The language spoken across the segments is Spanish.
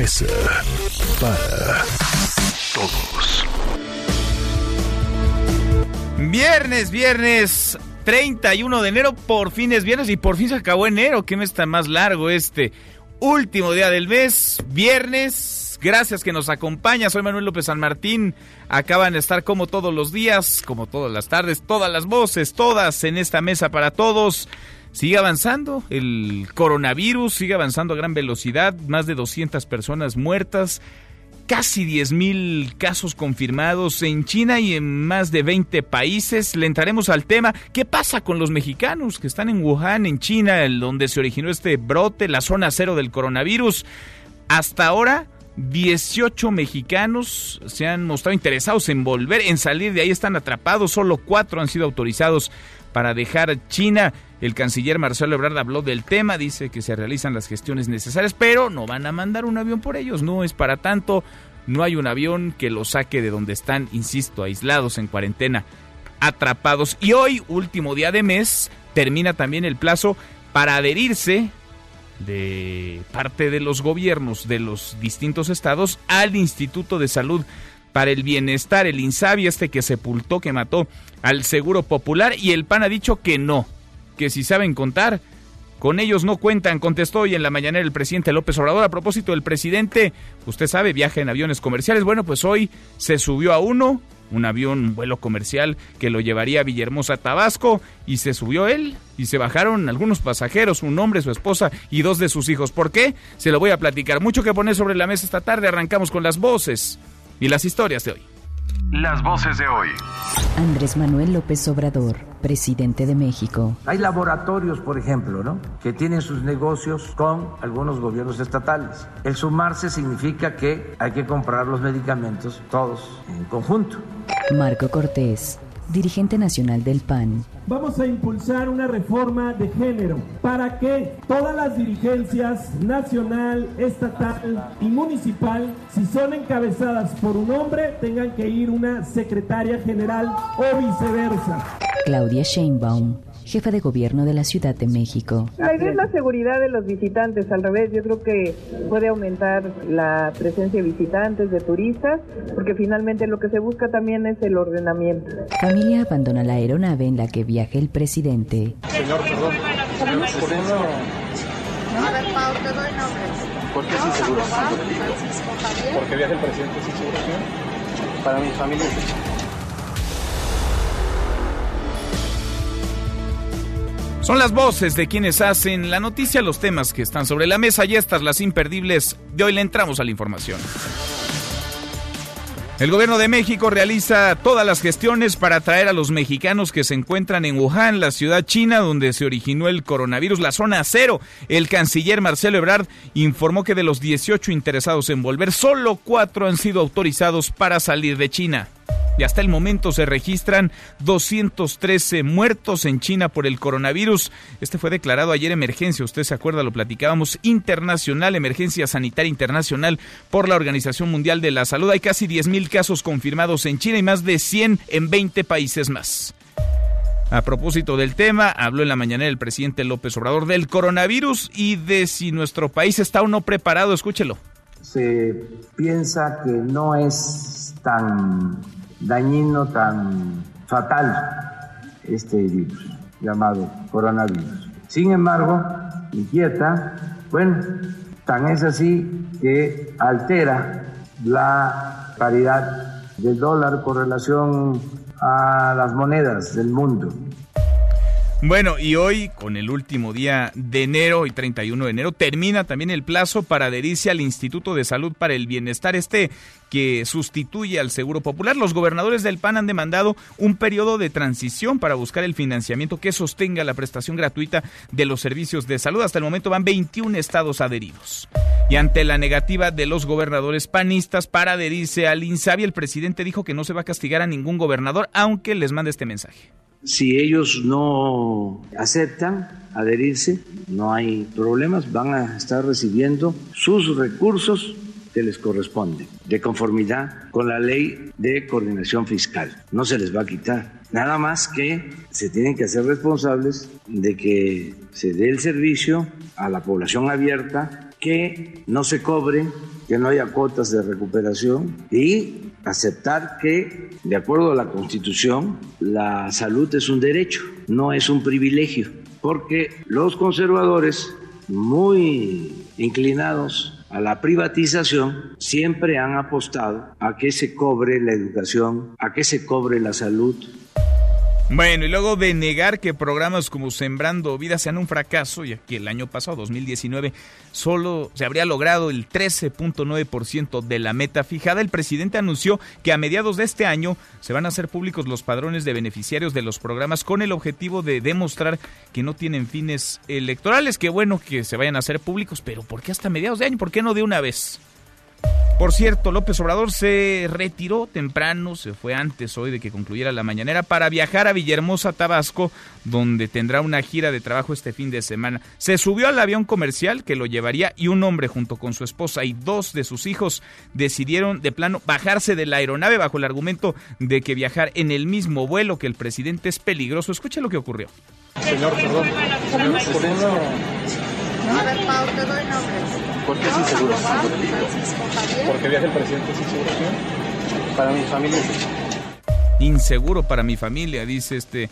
Mesa para Todos. Viernes, viernes 31 de enero, por fin es viernes y por fin se acabó enero. ¿Qué mes tan más largo este? Último día del mes, viernes. Gracias que nos acompaña. Soy Manuel López San Martín. Acaban de estar como todos los días, como todas las tardes, todas las voces, todas en esta mesa para todos. Sigue avanzando el coronavirus, sigue avanzando a gran velocidad, más de 200 personas muertas, casi 10 mil casos confirmados en China y en más de 20 países. Le entraremos al tema. ¿Qué pasa con los mexicanos que están en Wuhan, en China, donde se originó este brote, la zona cero del coronavirus? Hasta ahora, 18 mexicanos se han mostrado interesados en volver, en salir de ahí, están atrapados. Solo cuatro han sido autorizados para dejar China. El canciller Marcelo Ebrard habló del tema, dice que se realizan las gestiones necesarias, pero no van a mandar un avión por ellos, no es para tanto, no hay un avión que los saque de donde están, insisto, aislados en cuarentena, atrapados. Y hoy, último día de mes, termina también el plazo para adherirse de parte de los gobiernos de los distintos estados al Instituto de Salud para el Bienestar, el INSABI, este que sepultó, que mató al Seguro Popular, y el PAN ha dicho que no, que si saben contar, con ellos no cuentan, contestó hoy en la mañanera el presidente López Obrador. A propósito del presidente, usted sabe, viaja en aviones comerciales. Bueno, pues hoy se subió a uno, un avión, un vuelo comercial que lo llevaría a Villahermosa, Tabasco, y se subió él y se bajaron algunos pasajeros, un hombre, su esposa y dos de sus hijos. ¿Por qué? Se lo voy a platicar. Mucho que poner sobre la mesa esta tarde. Arrancamos con las voces y las historias de hoy. Las voces de hoy. Andrés Manuel López Obrador, presidente de México. Hay laboratorios, por ejemplo, ¿no? que tienen sus negocios con algunos gobiernos estatales. El sumarse significa que hay que comprar los medicamentos todos en conjunto. Marco Cortés, dirigente nacional del PAN. Vamos a impulsar una reforma de género para que todas las dirigencias nacional, estatal y municipal, si son encabezadas por un hombre, tengan que ir una secretaria general o viceversa. Claudia Sheinbaum, jefa de gobierno de la Ciudad de México. La idea es la seguridad de los visitantes, al revés, yo creo que puede aumentar la presencia de visitantes, de turistas, porque finalmente lo que se busca también es el ordenamiento. Familia abandona la aeronave en la que viaja el presidente. Señor, perdón. ¿Por qué no? ¿Por qué sin seguro? ¿Por qué viaja el presidente sin seguro? señor? Para mi familia. Son las voces de quienes hacen la noticia, los temas que están sobre la mesa y estas las imperdibles. De hoy le entramos a la información. El gobierno de México realiza todas las gestiones para atraer a los mexicanos que se encuentran en Wuhan, la ciudad china donde se originó el coronavirus, la zona cero. El canciller Marcelo Ebrard informó que de los 18 interesados en volver, solo cuatro han sido autorizados para salir de China. Y hasta el momento se registran 213 muertos en China por el coronavirus. Este fue declarado ayer emergencia, usted se acuerda, lo platicábamos, internacional, emergencia sanitaria internacional por la Organización Mundial de la Salud. Hay casi 10.000 casos confirmados en China y más de 100 en 20 países más. A propósito del tema, habló en la mañana el presidente López Obrador del coronavirus y de si nuestro país está o no preparado. Escúchelo. Se piensa que no es tan dañino, tan fatal este virus llamado coronavirus. Sin embargo, inquieta, bueno, tan es así que altera la paridad del dólar con relación a las monedas del mundo. Bueno, y hoy, con el último día de enero y 31 de enero, termina también el plazo para adherirse al Instituto de Salud para el Bienestar, este que sustituye al Seguro Popular. Los gobernadores del PAN han demandado un periodo de transición para buscar el financiamiento que sostenga la prestación gratuita de los servicios de salud. Hasta el momento van 21 estados adheridos. Y ante la negativa de los gobernadores panistas para adherirse al INSABI, el presidente dijo que no se va a castigar a ningún gobernador, aunque les mande este mensaje. Si ellos no aceptan adherirse, no hay problemas, van a estar recibiendo sus recursos que les corresponden, de conformidad con la ley de coordinación fiscal. No se les va a quitar. Nada más que se tienen que hacer responsables de que se dé el servicio a la población abierta, que no se cobre, que no haya cuotas de recuperación y aceptar que, de acuerdo a la Constitución, la salud es un derecho, no es un privilegio, porque los conservadores, muy inclinados a la privatización, siempre han apostado a que se cobre la educación, a que se cobre la salud, bueno, y luego de negar que programas como Sembrando Vida sean un fracaso, ya que el año pasado, 2019, solo se habría logrado el 13.9% de la meta fijada, el presidente anunció que a mediados de este año se van a hacer públicos los padrones de beneficiarios de los programas con el objetivo de demostrar que no tienen fines electorales. Qué bueno que se vayan a hacer públicos, pero ¿por qué hasta mediados de año? ¿Por qué no de una vez? Por cierto, López Obrador se retiró temprano, se fue antes hoy de que concluyera la mañanera para viajar a Villahermosa, Tabasco, donde tendrá una gira de trabajo este fin de semana. Se subió al avión comercial que lo llevaría y un hombre junto con su esposa y dos de sus hijos decidieron de plano bajarse de la aeronave bajo el argumento de que viajar en el mismo vuelo que el presidente es peligroso. Escuche lo que ocurrió. Señor, perdón. A ver, Pau, te doy nombres. ¿Por qué es inseguro? Porque viaja el presidente sin seguro. Para mi familia Inseguro para mi familia, dice este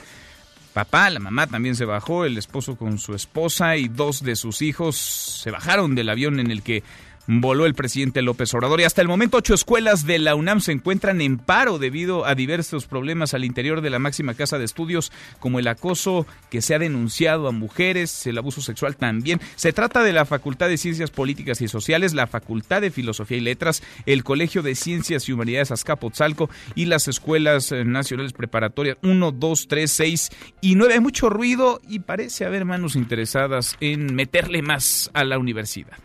papá, la mamá también se bajó, el esposo con su esposa y dos de sus hijos se bajaron del avión en el que voló el presidente López Obrador. Y hasta el momento ocho escuelas de la UNAM se encuentran en paro debido a diversos problemas al interior de la máxima casa de estudios, como el acoso que se ha denunciado a mujeres, el abuso sexual también. Se trata de la Facultad de Ciencias Políticas y Sociales, la Facultad de Filosofía y Letras, el Colegio de Ciencias y Humanidades Azcapotzalco y las escuelas eh, nacionales preparatorias 1, 2, 3, 6 y 9. Hay mucho ruido y parece haber manos interesadas en meterle más a la universidad.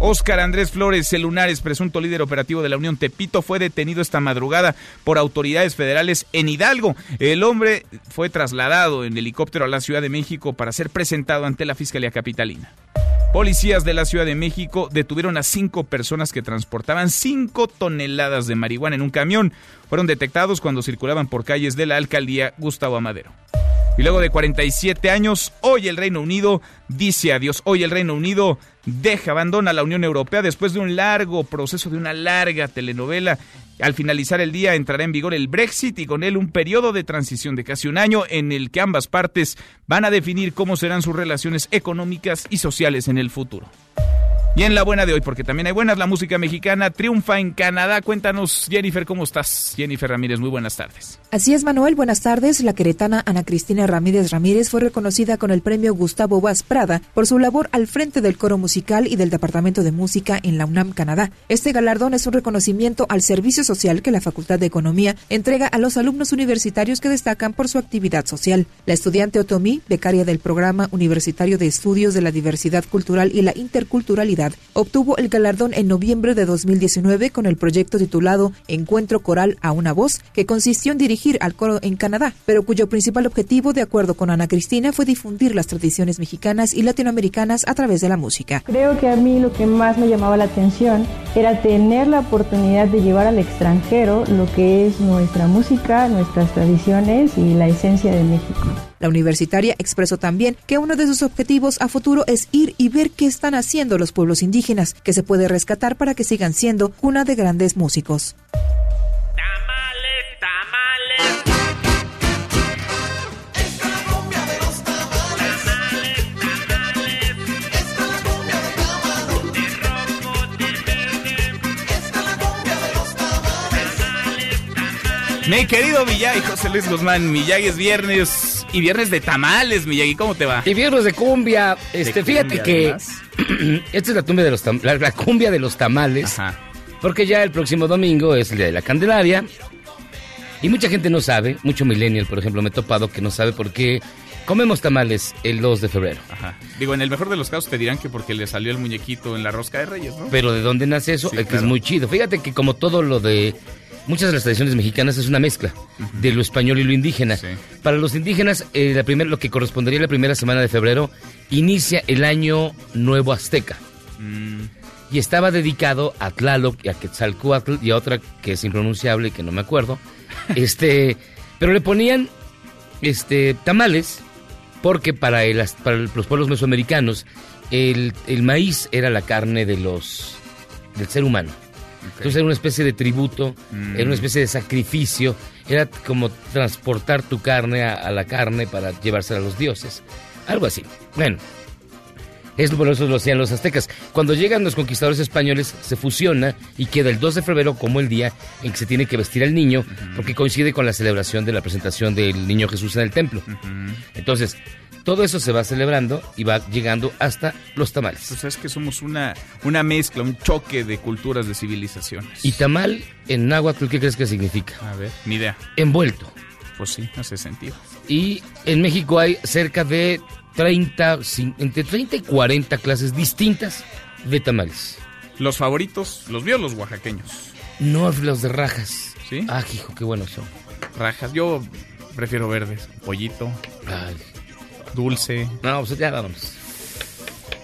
Óscar Andrés Flores el Lunares, presunto líder operativo de la Unión Tepito, fue detenido esta madrugada por autoridades federales en Hidalgo. El hombre fue trasladado en helicóptero a la Ciudad de México para ser presentado ante la Fiscalía Capitalina. Policías de la Ciudad de México detuvieron a cinco personas que transportaban cinco toneladas de marihuana en un camión. Fueron detectados cuando circulaban por calles de la alcaldía Gustavo Amadero. Y luego de 47 años, hoy el Reino Unido dice adiós. Hoy el Reino Unido deja, abandona la Unión Europea después de un largo proceso, de una larga telenovela. Al finalizar el día entrará en vigor el Brexit y con él un periodo de transición de casi un año en el que ambas partes van a definir cómo serán sus relaciones económicas y sociales en el futuro. Y en la buena de hoy, porque también hay buenas, la música mexicana triunfa en Canadá. Cuéntanos, Jennifer, ¿cómo estás? Jennifer Ramírez, muy buenas tardes. Así es, Manuel, buenas tardes. La queretana Ana Cristina Ramírez Ramírez fue reconocida con el premio Gustavo Vaz Prada por su labor al frente del coro musical y del Departamento de Música en la UNAM, Canadá. Este galardón es un reconocimiento al servicio social que la Facultad de Economía entrega a los alumnos universitarios que destacan por su actividad social. La estudiante Otomí, becaria del Programa Universitario de Estudios de la Diversidad Cultural y la Interculturalidad, obtuvo el galardón en noviembre de 2019 con el proyecto titulado Encuentro Coral a una Voz, que consistió en dirigir al coro en Canadá, pero cuyo principal objetivo, de acuerdo con Ana Cristina, fue difundir las tradiciones mexicanas y latinoamericanas a través de la música. Creo que a mí lo que más me llamaba la atención era tener la oportunidad de llevar al extranjero lo que es nuestra música, nuestras tradiciones y la esencia de México. La universitaria expresó también que uno de sus objetivos a futuro es ir y ver qué están haciendo los pueblos indígenas, que se puede rescatar para que sigan siendo una de grandes músicos. Mi querido Miyagi, José Luis Guzmán, Miyagi es viernes Y viernes de tamales, Miyagi, ¿cómo te va? Y viernes de cumbia. Este, De fíjate cumbia, que esta es la, tumba de los la, la cumbia de los tamales. Porque ya el próximo domingo es el día de la Candelaria. Y mucha gente no sabe, mucho millennial, por ejemplo, me he topado que no sabe por qué comemos tamales el 2 de febrero. Ajá. Digo, en el mejor de los casos te dirán que porque le salió el muñequito en la rosca de Reyes, ¿no? Pero ¿de dónde nace eso? Sí, Eh, que es muy chido. Fíjate que como todo lo de muchas de las tradiciones mexicanas es una mezcla de lo español y lo indígena. Para los indígenas, eh, la primer- lo que correspondería a la primera semana de febrero inicia el año nuevo azteca. Mm, Y estaba dedicado a Tlaloc y a Quetzalcóatl y a otra que es impronunciable y que no me acuerdo. este, pero le ponían este tamales porque para, el- para el- los pueblos mesoamericanos el, el maíz era la carne de los del ser humano. Entonces era una especie de tributo, Mm. era una especie de sacrificio, era como transportar tu carne a, a la carne para llevársela a los dioses. Algo así. Bueno, es por eso lo hacían los aztecas. Cuando llegan los conquistadores españoles, se fusiona y queda el 2 de febrero como el día en que se tiene que vestir al niño, porque coincide con la celebración de la presentación del niño Jesús en el templo. Entonces, todo eso se va celebrando y va llegando hasta los tamales. Pues es que somos una, una mezcla, un choque de culturas, de civilizaciones. Y tamal en náhuatl, ¿qué crees que significa? A ver, ni idea. Envuelto. Pues sí, hace sentido. Y en México hay cerca de 30, cin- entre 30 y 40 clases distintas de tamales. Los favoritos, los vio los oaxaqueños. No los de rajas. ¿Sí? Ah, hijo, qué buenos son. Rajas, yo prefiero verdes. Pollito. Dulce. No, pues ya vámonos.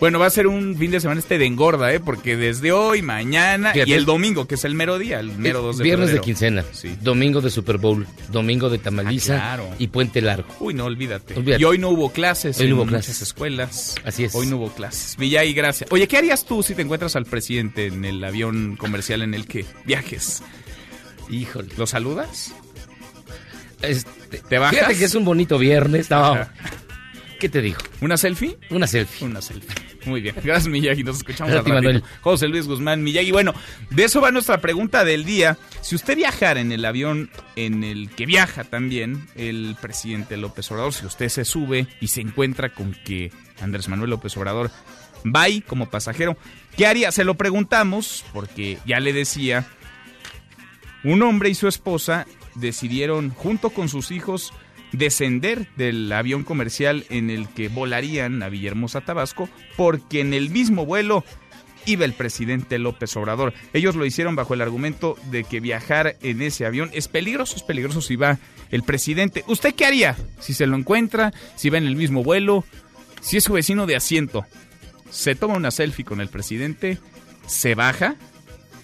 Bueno, va a ser un fin de semana este de engorda, ¿eh? Porque desde hoy, mañana Fíjate. y el domingo, que es el mero día, el mero 2 de Viernes de quincena, domingo de Super Bowl, domingo de tamaliza Ah, claro. y puente largo. Uy, no, olvídate. Olvídate. Y hoy no hubo clases Hoy no en hubo muchas clases. escuelas. Así es. Hoy no hubo clases. Villay, gracias. Oye, ¿qué harías tú si te encuentras al presidente en el avión comercial en el que viajes? Híjole. ¿Lo saludas? Este, ¿Te bajas? Fíjate que es un bonito viernes. No. ¿Qué te digo? ¿Una selfie? Una selfie. Una selfie. Muy bien. Gracias, Miyagi. Nos escuchamos Gracias al ratito. José Luis Guzmán, Miyagi. Bueno, de eso va nuestra pregunta del día. Si usted viajara en el avión en el que viaja también el presidente López Obrador, si usted se sube y se encuentra con que Andrés Manuel López Obrador va ahí como pasajero, ¿qué haría? Se lo preguntamos porque ya le decía, un hombre y su esposa decidieron junto con sus hijos descender del avión comercial en el que volarían a Villahermosa, Tabasco, porque en el mismo vuelo iba el presidente López Obrador. Ellos lo hicieron bajo el argumento de que viajar en ese avión es peligroso, es peligroso si va el presidente. ¿Usted qué haría si se lo encuentra, si va en el mismo vuelo, si es su vecino de asiento? ¿Se toma una selfie con el presidente? ¿Se baja?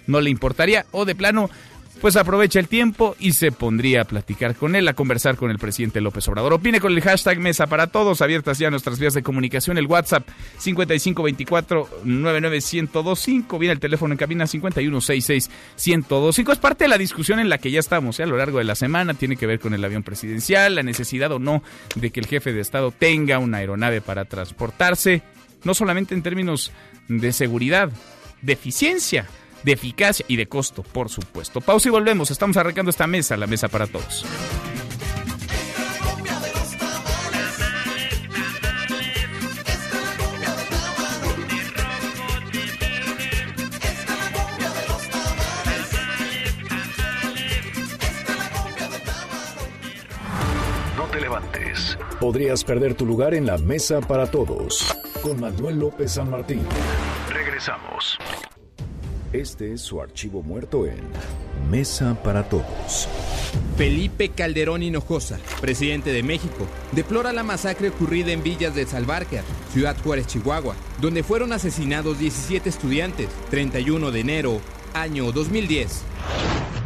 ¿No le importaría? ¿O de plano pues aprovecha el tiempo y se pondría a platicar con él, a conversar con el presidente López Obrador. Opine con el hashtag Mesa para Todos, abiertas ya nuestras vías de comunicación, el WhatsApp 5524-99125, viene el teléfono en cabina 5166-1025. Es parte de la discusión en la que ya estamos ¿eh? a lo largo de la semana, tiene que ver con el avión presidencial, la necesidad o no de que el jefe de Estado tenga una aeronave para transportarse, no solamente en términos de seguridad, de eficiencia, de eficacia y de costo, por supuesto. Pausa y volvemos. Estamos arrancando esta mesa, la mesa para todos. No te levantes. Podrías perder tu lugar en la mesa para todos. Con Manuel López San Martín. Regresamos. Este es su archivo muerto en Mesa para Todos. Felipe Calderón Hinojosa, presidente de México, deplora la masacre ocurrida en Villas de Salvarcar, Ciudad Juárez, Chihuahua, donde fueron asesinados 17 estudiantes, 31 de enero, año 2010.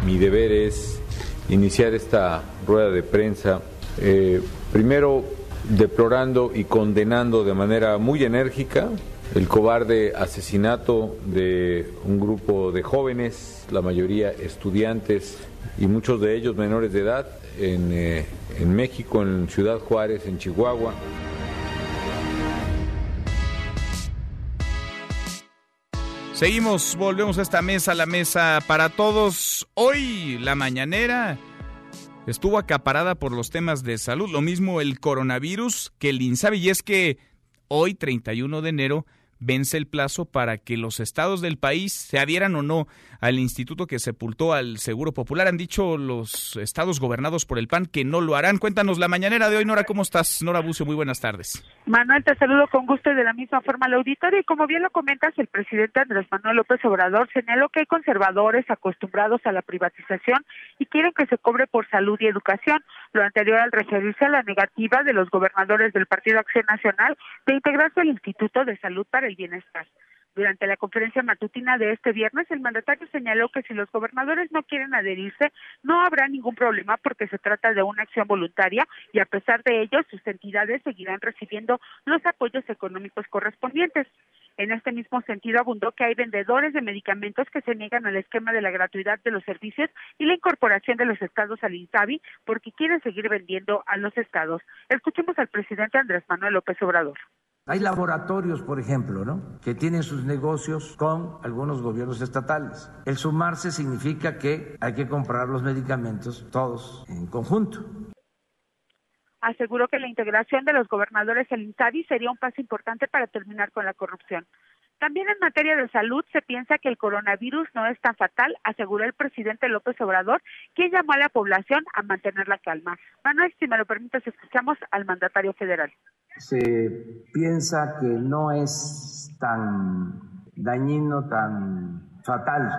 Mi deber es iniciar esta rueda de prensa, eh, primero deplorando y condenando de manera muy enérgica el cobarde asesinato de un grupo de jóvenes, la mayoría estudiantes y muchos de ellos menores de edad, en, eh, en México, en Ciudad Juárez, en Chihuahua. Seguimos, volvemos a esta mesa, la mesa para todos. Hoy la mañanera estuvo acaparada por los temas de salud. Lo mismo el coronavirus que el INSABI. Y es que hoy, 31 de enero, vence el plazo para que los estados del país se adhieran o no al instituto que sepultó al Seguro Popular. Han dicho los estados gobernados por el PAN que no lo harán. Cuéntanos la mañanera de hoy, Nora, ¿cómo estás? Nora Bucio, muy buenas tardes. Manuel, te saludo con gusto y de la misma forma al auditorio. Y como bien lo comentas, el presidente Andrés Manuel López Obrador señaló que hay conservadores acostumbrados a la privatización y quieren que se cobre por salud y educación. Lo anterior al referirse a la negativa de los gobernadores del Partido Acción Nacional de integrarse al Instituto de Salud para el Bienestar. Durante la conferencia matutina de este viernes, el mandatario señaló que si los gobernadores no quieren adherirse, no habrá ningún problema porque se trata de una acción voluntaria y a pesar de ello, sus entidades seguirán recibiendo los apoyos económicos correspondientes. En este mismo sentido, abundó que hay vendedores de medicamentos que se niegan al esquema de la gratuidad de los servicios y la incorporación de los estados al INSABI porque quieren seguir vendiendo a los estados. Escuchemos al presidente Andrés Manuel López Obrador. Hay laboratorios, por ejemplo, ¿no? que tienen sus negocios con algunos gobiernos estatales. El sumarse significa que hay que comprar los medicamentos todos en conjunto. Aseguró que la integración de los gobernadores al INSABI sería un paso importante para terminar con la corrupción. También en materia de salud se piensa que el coronavirus no es tan fatal, aseguró el presidente López Obrador, quien llamó a la población a mantener la calma. Manuel, si me lo permites, escuchamos al mandatario federal se piensa que no es tan dañino, tan fatal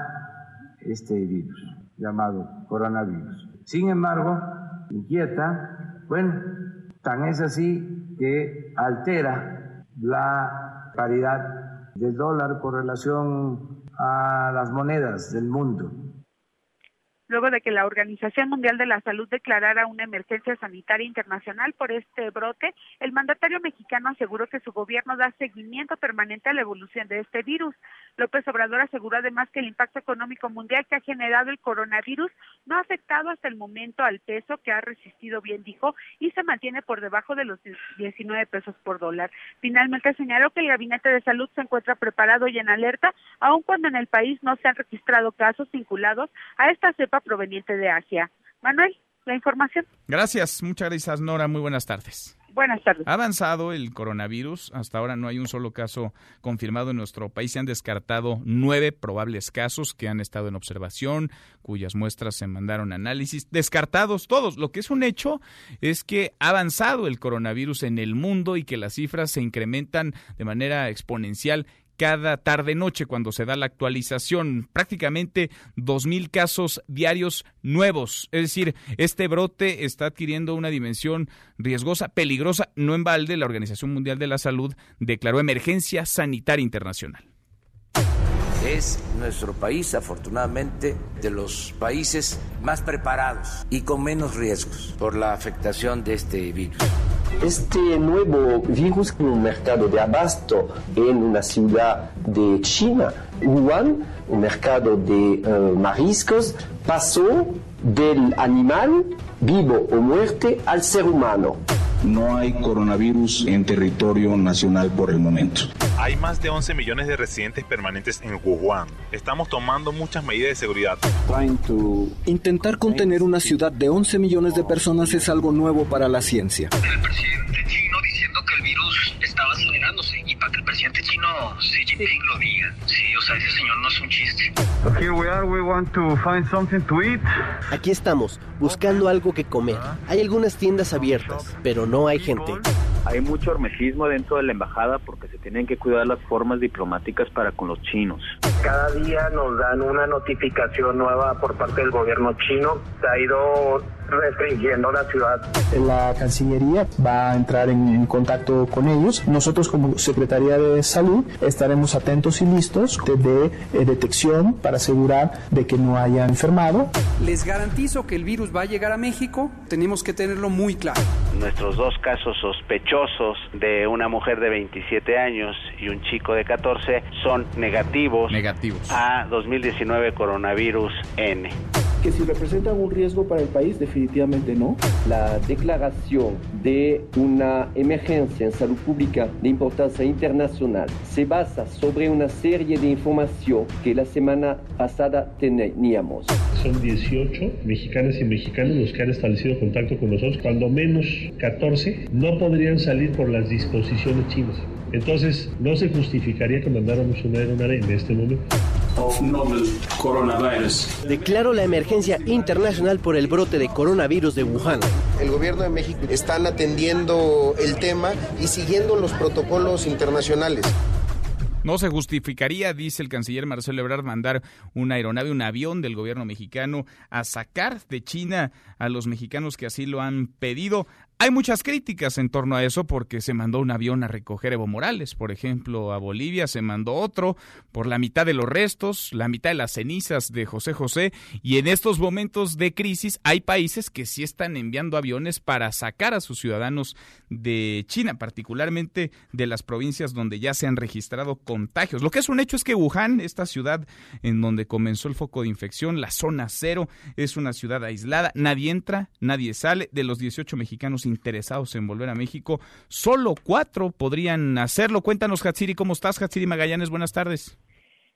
este virus llamado coronavirus. Sin embargo, inquieta, bueno, tan es así que altera la paridad del dólar con relación a las monedas del mundo luego de que la Organización Mundial de la Salud declarara una emergencia sanitaria internacional por este brote, el mandatario mexicano aseguró que su gobierno da seguimiento permanente a la evolución de este virus. López Obrador aseguró además que el impacto económico mundial que ha generado el coronavirus no ha afectado hasta el momento al peso que ha resistido bien, dijo, y se mantiene por debajo de los 19 pesos por dólar. Finalmente señaló que el Gabinete de Salud se encuentra preparado y en alerta, aun cuando en el país no se han registrado casos vinculados a esta cepa proveniente de Asia. Manuel, la información. Gracias, muchas gracias Nora, muy buenas tardes. Buenas tardes. Ha avanzado el coronavirus. Hasta ahora no hay un solo caso confirmado en nuestro país. Se han descartado nueve probables casos que han estado en observación, cuyas muestras se mandaron a análisis. Descartados todos. Lo que es un hecho es que ha avanzado el coronavirus en el mundo y que las cifras se incrementan de manera exponencial cada tarde-noche cuando se da la actualización. Prácticamente dos mil casos diarios nuevos. Es decir, este brote está adquiriendo una dimensión riesgosa, peligrosa. No en balde, la Organización Mundial de la Salud declaró emergencia sanitaria internacional. Es nuestro país, afortunadamente, de los países más preparados y con menos riesgos por la afectación de este virus. Este nuevo virus en un mercado de abasto en una ciudad de China, Wuhan, un mercado de eh, mariscos, pasó del animal vivo o muerte al ser humano. No hay coronavirus en territorio nacional por el momento. Hay más de 11 millones de residentes permanentes en Wuhan. Estamos tomando muchas medidas de seguridad. Intentar contener una ciudad de 11 millones de personas es algo nuevo para la ciencia. El presidente chino chino Xi Jinping lo diga. Sí, o sea, ese señor no es un chiste. Here we are, we want to find something to eat. Aquí estamos, buscando algo que comer. Hay algunas tiendas abiertas, pero no hay gente. Hay mucho hermesismo dentro de la embajada porque se tienen que cuidar las formas diplomáticas para con los chinos. Cada día nos dan una notificación nueva por parte del gobierno chino. Se ha ido restringiendo la ciudad. La Cancillería va a entrar en, contacto con ellos. Nosotros como Secretaría de Salud estaremos atentos y listos de, eh, detección para asegurar de que no haya enfermado. Les garantizo que el virus va a llegar a México. Tenemos que tenerlo muy claro. Nuestros dos casos sospechosos de una mujer de 27 años y un chico de 14 son negativos, negativos. a 2019 coronavirus N que si representan un riesgo para el país, definitivamente no. La declaración de una emergencia en salud pública de importancia internacional se basa sobre una serie de información que la semana pasada teníamos. son 18 mexicanas y mexicanos los que han establecido contacto con nosotros, cuando menos 14 no podrían salir por las disposiciones chinas. Entonces, no se justificaría que mandáramos una aeronave en este momento. Declaro la emergencia internacional por el brote de coronavirus de Wuhan. El gobierno de México están atendiendo el tema y siguiendo los protocolos internacionales. No se justificaría, dice el canciller Marcelo Ebrard, mandar una aeronave, un avión del gobierno mexicano a sacar de China a los mexicanos que así lo han pedido. Hay muchas críticas en torno a eso porque se mandó un avión a recoger Evo Morales, por ejemplo, a Bolivia se mandó otro por la mitad de los restos, la mitad de las cenizas de José José y en estos momentos de crisis hay países que sí están enviando aviones para sacar a sus ciudadanos de China, particularmente de las provincias donde ya se han registrado contagios. Lo que es un hecho es que Wuhan, esta ciudad en donde comenzó el foco de infección, la zona cero, es una ciudad aislada, nadie entra, nadie sale, de los 18 mexicanos interesados en volver a México, solo cuatro podrían hacerlo. Cuéntanos, Hatsiri, ¿cómo estás? Hatsiri Magallanes, buenas tardes.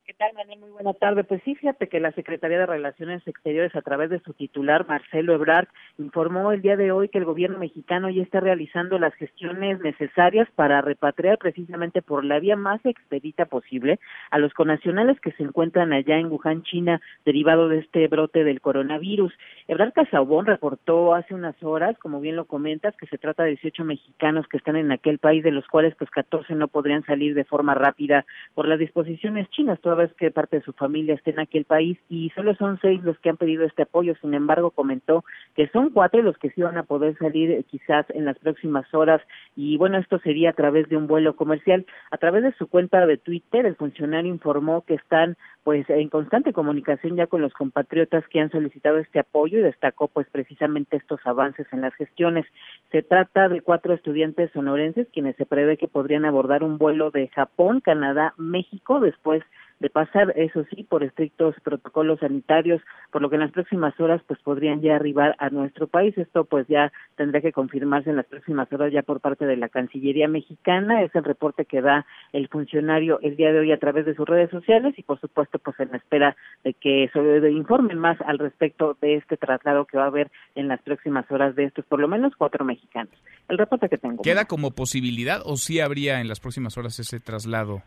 ¿Qué tal, Manuel? Muy buena tarde. Pues sí, fíjate que la Secretaría de Relaciones Exteriores, a través de su titular, Marcelo Ebrard, informó el día de hoy que el gobierno mexicano ya está realizando las gestiones necesarias para repatriar precisamente por la vía más expedita posible a los conacionales que se encuentran allá en Wuhan, China, derivado de este brote del coronavirus. Ebrard Casaubón reportó hace unas horas, como bien lo comentas, que se trata de 18 mexicanos que están en aquel país, de los cuales pues 14 no podrían salir de forma rápida por las disposiciones chinas vez que parte de su familia esté en aquel país y solo son seis los que han pedido este apoyo. Sin embargo, comentó que son cuatro los que sí van a poder salir eh, quizás en las próximas horas y bueno, esto sería a través de un vuelo comercial. A través de su cuenta de Twitter, el funcionario informó que están pues en constante comunicación ya con los compatriotas que han solicitado este apoyo y destacó pues precisamente estos avances en las gestiones. Se trata de cuatro estudiantes sonorenses quienes se prevé que podrían abordar un vuelo de Japón, Canadá, México después de pasar, eso sí, por estrictos protocolos sanitarios, por lo que en las próximas horas pues podrían ya arribar a nuestro país. Esto pues ya tendrá que confirmarse en las próximas horas ya por parte de la Cancillería mexicana. Es el reporte que da el funcionario el día de hoy a través de sus redes sociales y por supuesto pues en espera de que se informen más al respecto de este traslado que va a haber en las próximas horas de estos por lo menos cuatro mexicanos. El reporte que tengo. ¿Queda como posibilidad o sí habría en las próximas horas ese traslado?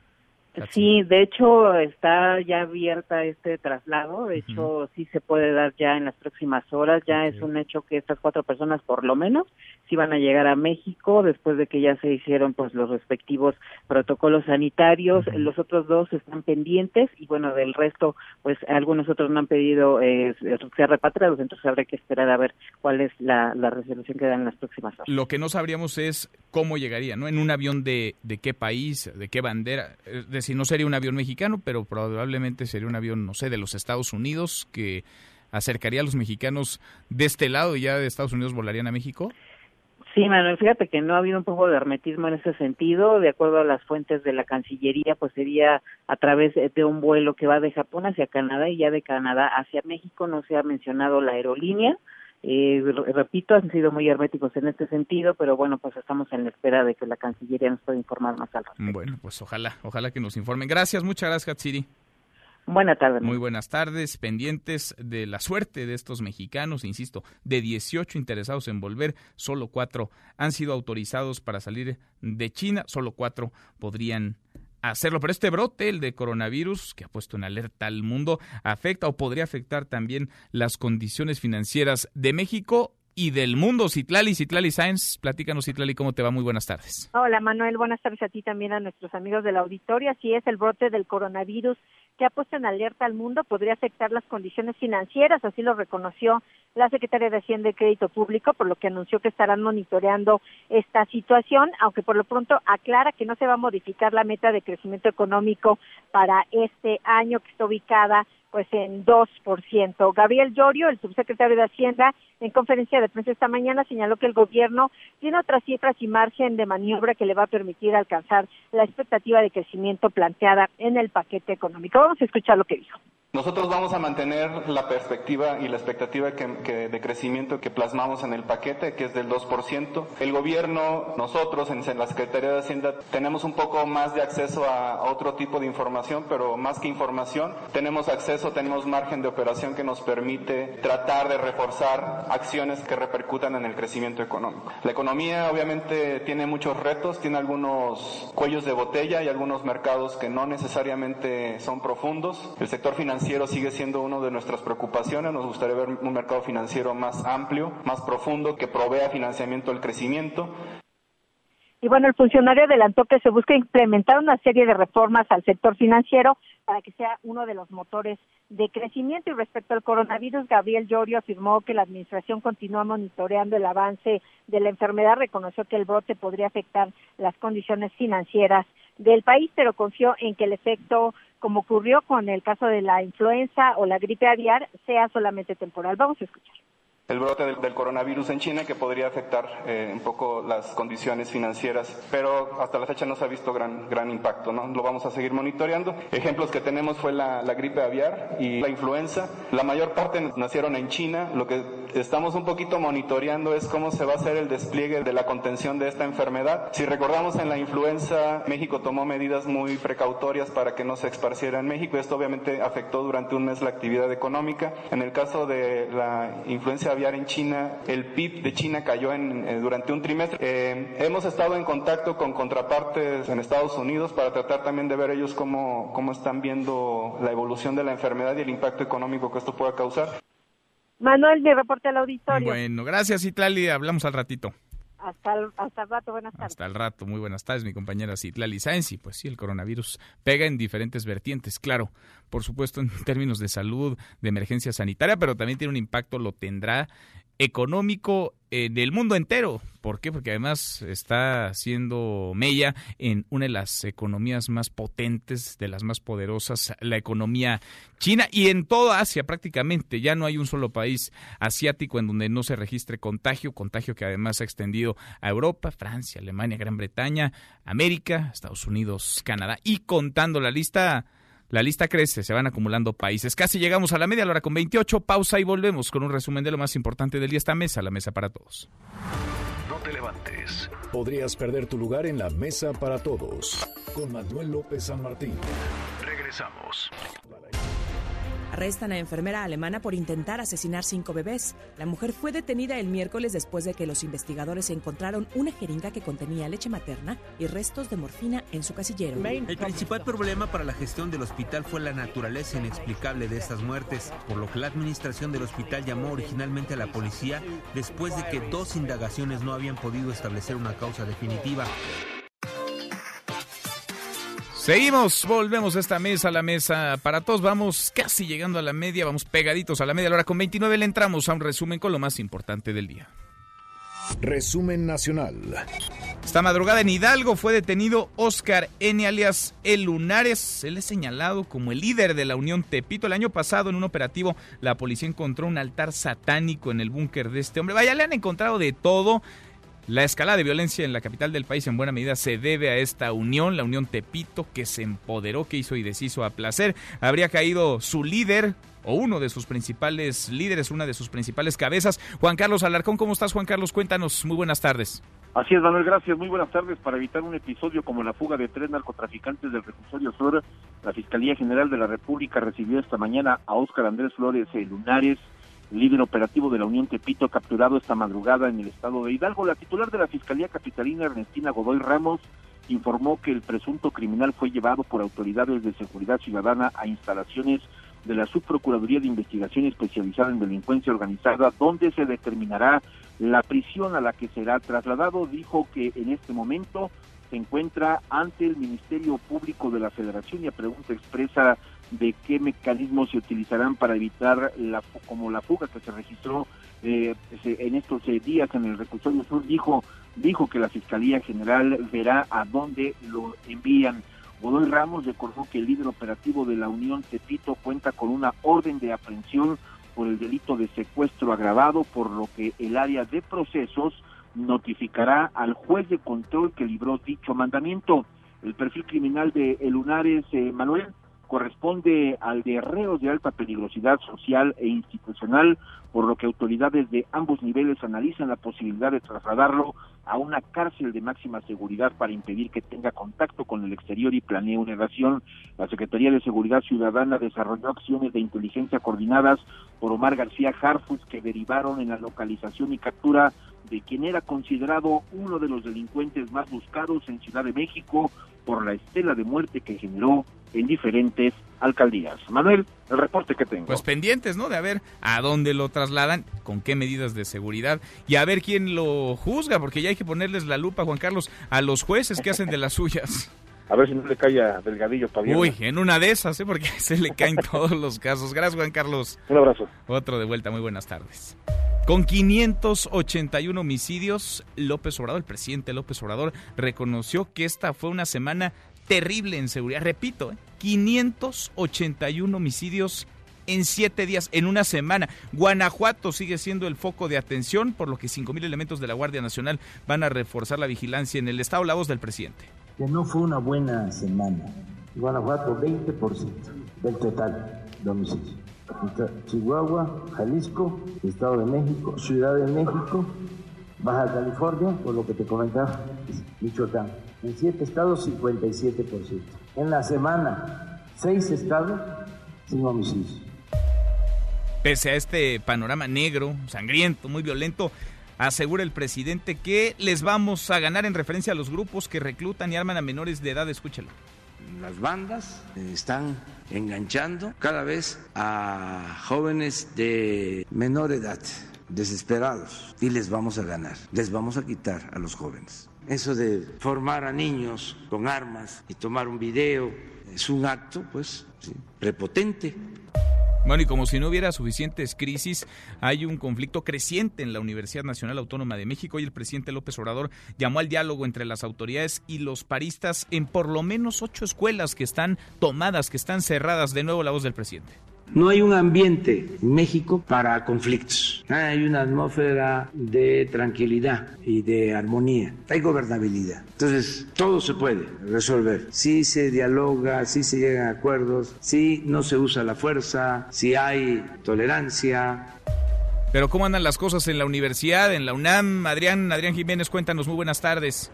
Sí, de hecho está ya abierta este traslado, de hecho sí se puede dar ya en las próximas horas, ya es un hecho que estas cuatro personas por lo menos sí van a llegar a México después de que ya se hicieron pues los respectivos protocolos sanitarios, los otros dos están pendientes y bueno, del resto pues algunos otros no han pedido eh, ser repatriados, entonces habrá que esperar a ver cuál es la, resolución que dan en las próximas horas. Lo que no sabríamos es cómo llegaría, ¿no? En un avión de, de qué país, de qué bandera, si no sería un avión mexicano, pero probablemente sería un avión, no sé, de los Estados Unidos que acercaría a los mexicanos de este lado y ya de Estados Unidos volarían a México. Sí, Manuel, fíjate que no ha habido un poco de hermetismo en ese sentido. De acuerdo a las fuentes de la Cancillería, pues sería a través de un vuelo que va de Japón hacia Canadá y ya de Canadá hacia México. No se ha mencionado la aerolínea. Eh, repito, han sido muy herméticos en este sentido, pero bueno, pues estamos en la espera de que la Cancillería nos pueda informar más al respecto. Bueno, pues ojalá, ojalá que nos informen. Gracias, muchas gracias, Hatsiri. Buenas tardes. Muy buenas tardes, pendientes de la suerte de estos mexicanos, insisto, de 18 interesados en volver, solo cuatro han sido autorizados para salir de China, solo cuatro podrían hacerlo. Pero este brote, el de coronavirus, que ha puesto en alerta al mundo, afecta o podría afectar también las condiciones financieras de México y del mundo. Citlali, Citlali Sáenz, platícanos Citlali, ¿cómo te va? Muy buenas tardes. Hola Manuel, buenas tardes a ti también, a nuestros amigos de la auditoria. Así es, el brote del coronavirus que ha puesto en alerta al mundo podría afectar las condiciones financieras, así lo reconoció la Secretaría de Hacienda y Crédito Público, por lo que anunció que estarán monitoreando esta situación, aunque por lo pronto aclara que no se va a modificar la meta de crecimiento económico para este año que está ubicada pues en 2%. Gabriel Llorio, el subsecretario de Hacienda, en conferencia de prensa esta mañana señaló que el gobierno tiene otras cifras y margen de maniobra que le va a permitir alcanzar la expectativa de crecimiento planteada en el paquete económico. Vamos a escuchar lo que dijo. Nosotros vamos a mantener la perspectiva y la expectativa de crecimiento que plasmamos en el paquete, que es del 2%. El gobierno, nosotros en, la Secretaría de Hacienda, tenemos un poco más de acceso a, a, otro tipo de información, pero más que información, tenemos acceso, tenemos margen de operación que nos permite tratar de reforzar acciones que repercutan en el crecimiento económico. La economía obviamente tiene muchos retos, tiene algunos cuellos de botella y algunos mercados que no necesariamente son profundos. El sector financiero financiero sigue siendo una de nuestras preocupaciones. Nos gustaría ver un mercado financiero más amplio, más profundo, que provea financiamiento al crecimiento. Y bueno, el funcionario adelantó que se busca implementar una serie de reformas al sector financiero para que sea uno de los motores de crecimiento. Y respecto al coronavirus, Gabriel Llorio afirmó que la administración continúa monitoreando el avance de la enfermedad. Reconoció que el brote podría afectar las condiciones financieras del país, pero confió en que el efecto como ocurrió con el caso de la influenza o la gripe aviar, sea solamente temporal. Vamos a escuchar el brote del, coronavirus en China que podría afectar eh, un poco las condiciones financieras, pero hasta la fecha no se ha visto gran, gran impacto, ¿no? Lo vamos a seguir monitoreando. Ejemplos que tenemos fue la, la gripe aviar y la influenza. La mayor parte nacieron en China. Lo que estamos un poquito monitoreando es cómo se va a hacer el despliegue de la contención de esta enfermedad. Si recordamos en la influenza, México tomó medidas muy precautorias para que no se esparciera en México. Esto obviamente afectó durante un mes la actividad económica. En el caso de la influencia aviar en China, el PIB de China cayó en, eh, durante un trimestre. Eh, hemos estado en contacto con contrapartes en Estados Unidos para tratar también de ver ellos cómo, cómo están viendo la evolución de la enfermedad y el impacto económico que esto pueda causar. Manuel, mi reporte al auditorio. Bueno, gracias Itlali, hablamos al ratito. Hasta el, hasta el rato, buenas tardes. Hasta el rato, muy buenas tardes, mi compañera Citlali Saenzi. Pues sí, el coronavirus pega en diferentes vertientes, claro, por supuesto en términos de salud, de emergencia sanitaria, pero también tiene un impacto, lo tendrá económico eh, del mundo entero. ¿Por qué? Porque además está haciendo mella en una de las economías más potentes, de las más poderosas, la economía china y en toda Asia prácticamente. Ya no hay un solo país asiático en donde no se registre contagio, contagio que además ha extendido a Europa, Francia, Alemania, Gran Bretaña, América, Estados Unidos, Canadá y contando la lista la lista crece, se van acumulando países. Casi llegamos a la media hora con 28. Pausa y volvemos con un resumen de lo más importante del día. Esta mesa, la mesa para todos. No te levantes. Podrías perder tu lugar en la mesa para todos. Con Manuel López San Martín. Regresamos. Arrestan a enfermera alemana por intentar asesinar cinco bebés. La mujer fue detenida el miércoles después de que los investigadores encontraron una jeringa que contenía leche materna y restos de morfina en su casillero. El principal problema para la gestión del hospital fue la naturaleza inexplicable de estas muertes, por lo que la administración del hospital llamó originalmente a la policía después de que dos indagaciones no habían podido establecer una causa definitiva. Seguimos, volvemos a esta mesa, la mesa para todos. Vamos casi llegando a la media, vamos pegaditos a la media. hora con 29 le entramos a un resumen con lo más importante del día. Resumen nacional. Esta madrugada en Hidalgo fue detenido Oscar N. alias El Lunares. Él es señalado como el líder de la Unión Tepito. El año pasado, en un operativo, la policía encontró un altar satánico en el búnker de este hombre. Vaya, le han encontrado de todo. La escalada de violencia en la capital del país en buena medida se debe a esta unión, la unión Tepito, que se empoderó, que hizo y deshizo a placer. Habría caído su líder, o uno de sus principales líderes, una de sus principales cabezas. Juan Carlos Alarcón, ¿cómo estás Juan Carlos? Cuéntanos, muy buenas tardes. Así es, Manuel, gracias. Muy buenas tardes. Para evitar un episodio como la fuga de tres narcotraficantes del reclusorio sur, la Fiscalía General de la República recibió esta mañana a Óscar Andrés Flores Lunares, líder operativo de la Unión Tepito, capturado esta madrugada en el estado de Hidalgo. La titular de la Fiscalía Capitalina, Ernestina Godoy Ramos, informó que el presunto criminal fue llevado por autoridades de seguridad ciudadana a instalaciones de la Subprocuraduría de Investigación Especializada en Delincuencia Organizada, donde se determinará la prisión a la que será trasladado. Dijo que en este momento se encuentra ante el Ministerio Público de la Federación y a pregunta expresa de qué mecanismos se utilizarán para evitar la como la fuga que se registró eh, en estos eh, días en el reclusorio sur dijo dijo que la fiscalía general verá a dónde lo envían Godoy Ramos recordó que el líder operativo de la Unión Tepito cuenta con una orden de aprehensión por el delito de secuestro agravado, por lo que el área de procesos notificará al juez de control que libró dicho mandamiento. El perfil criminal de Lunares, eh, Manuel, corresponde al de reos de alta peligrosidad social e institucional, por lo que autoridades de ambos niveles analizan la posibilidad de trasladarlo a una cárcel de máxima seguridad para impedir que tenga contacto con el exterior y planee una evasión. La Secretaría de Seguridad Ciudadana desarrolló acciones de inteligencia coordinadas por Omar García Harfus que derivaron en la localización y captura de quien era considerado uno de los delincuentes más buscados en Ciudad de México por la estela de muerte que generó en diferentes alcaldías. Manuel, el reporte que tengo. Pues pendientes, ¿no? De a ver a dónde lo trasladan, con qué medidas de seguridad y a ver quién lo juzga, porque ya hay que ponerles la lupa, Juan Carlos, a los jueces que hacen de las suyas. A ver si no le cae a Delgadillo todavía. Uy, en una de esas, ¿eh? Porque se le caen todos los casos. Gracias, Juan Carlos. Un abrazo. Otro de vuelta, muy buenas tardes. Con 581 homicidios, López Obrador, el presidente López Obrador, reconoció que esta fue una semana terrible en seguridad. Repito, 581 ¿eh? homicidios en siete días, en una semana. Guanajuato sigue siendo el foco de atención, por lo que 5.000 elementos de la Guardia Nacional van a reforzar la vigilancia en el estado. La voz del presidente. No fue una buena semana. Guanajuato, 20% del total de homicidios. Chihuahua, Jalisco, Estado de México, Ciudad de México, Baja California, por lo que te comentaba, Michoacán. En siete estados, 57%. En la semana, seis estados sin homicidios. Pese a este panorama negro, sangriento, muy violento, asegura el presidente que les vamos a ganar en referencia a los grupos que reclutan y arman a menores de edad. Escúchalo. Las bandas están enganchando cada vez a jóvenes de menor edad, desesperados, y les vamos a ganar, les vamos a quitar a los jóvenes. Eso de formar a niños con armas y tomar un video es un acto, pues, prepotente. Bueno, y como si no hubiera suficientes crisis, hay un conflicto creciente en la Universidad Nacional Autónoma de México y el presidente López Obrador llamó al diálogo entre las autoridades y los paristas en por lo menos ocho escuelas que están tomadas, que están cerradas. De nuevo la voz del presidente. No hay un ambiente en México para conflictos. Hay una atmósfera de tranquilidad y de armonía. Hay gobernabilidad. Entonces, todo se puede resolver. Si se dialoga, si se llegan a acuerdos, si no se usa la fuerza, si hay tolerancia. Pero ¿cómo andan las cosas en la universidad, en la UNAM? Adrián, Adrián Jiménez, cuéntanos. Muy buenas tardes.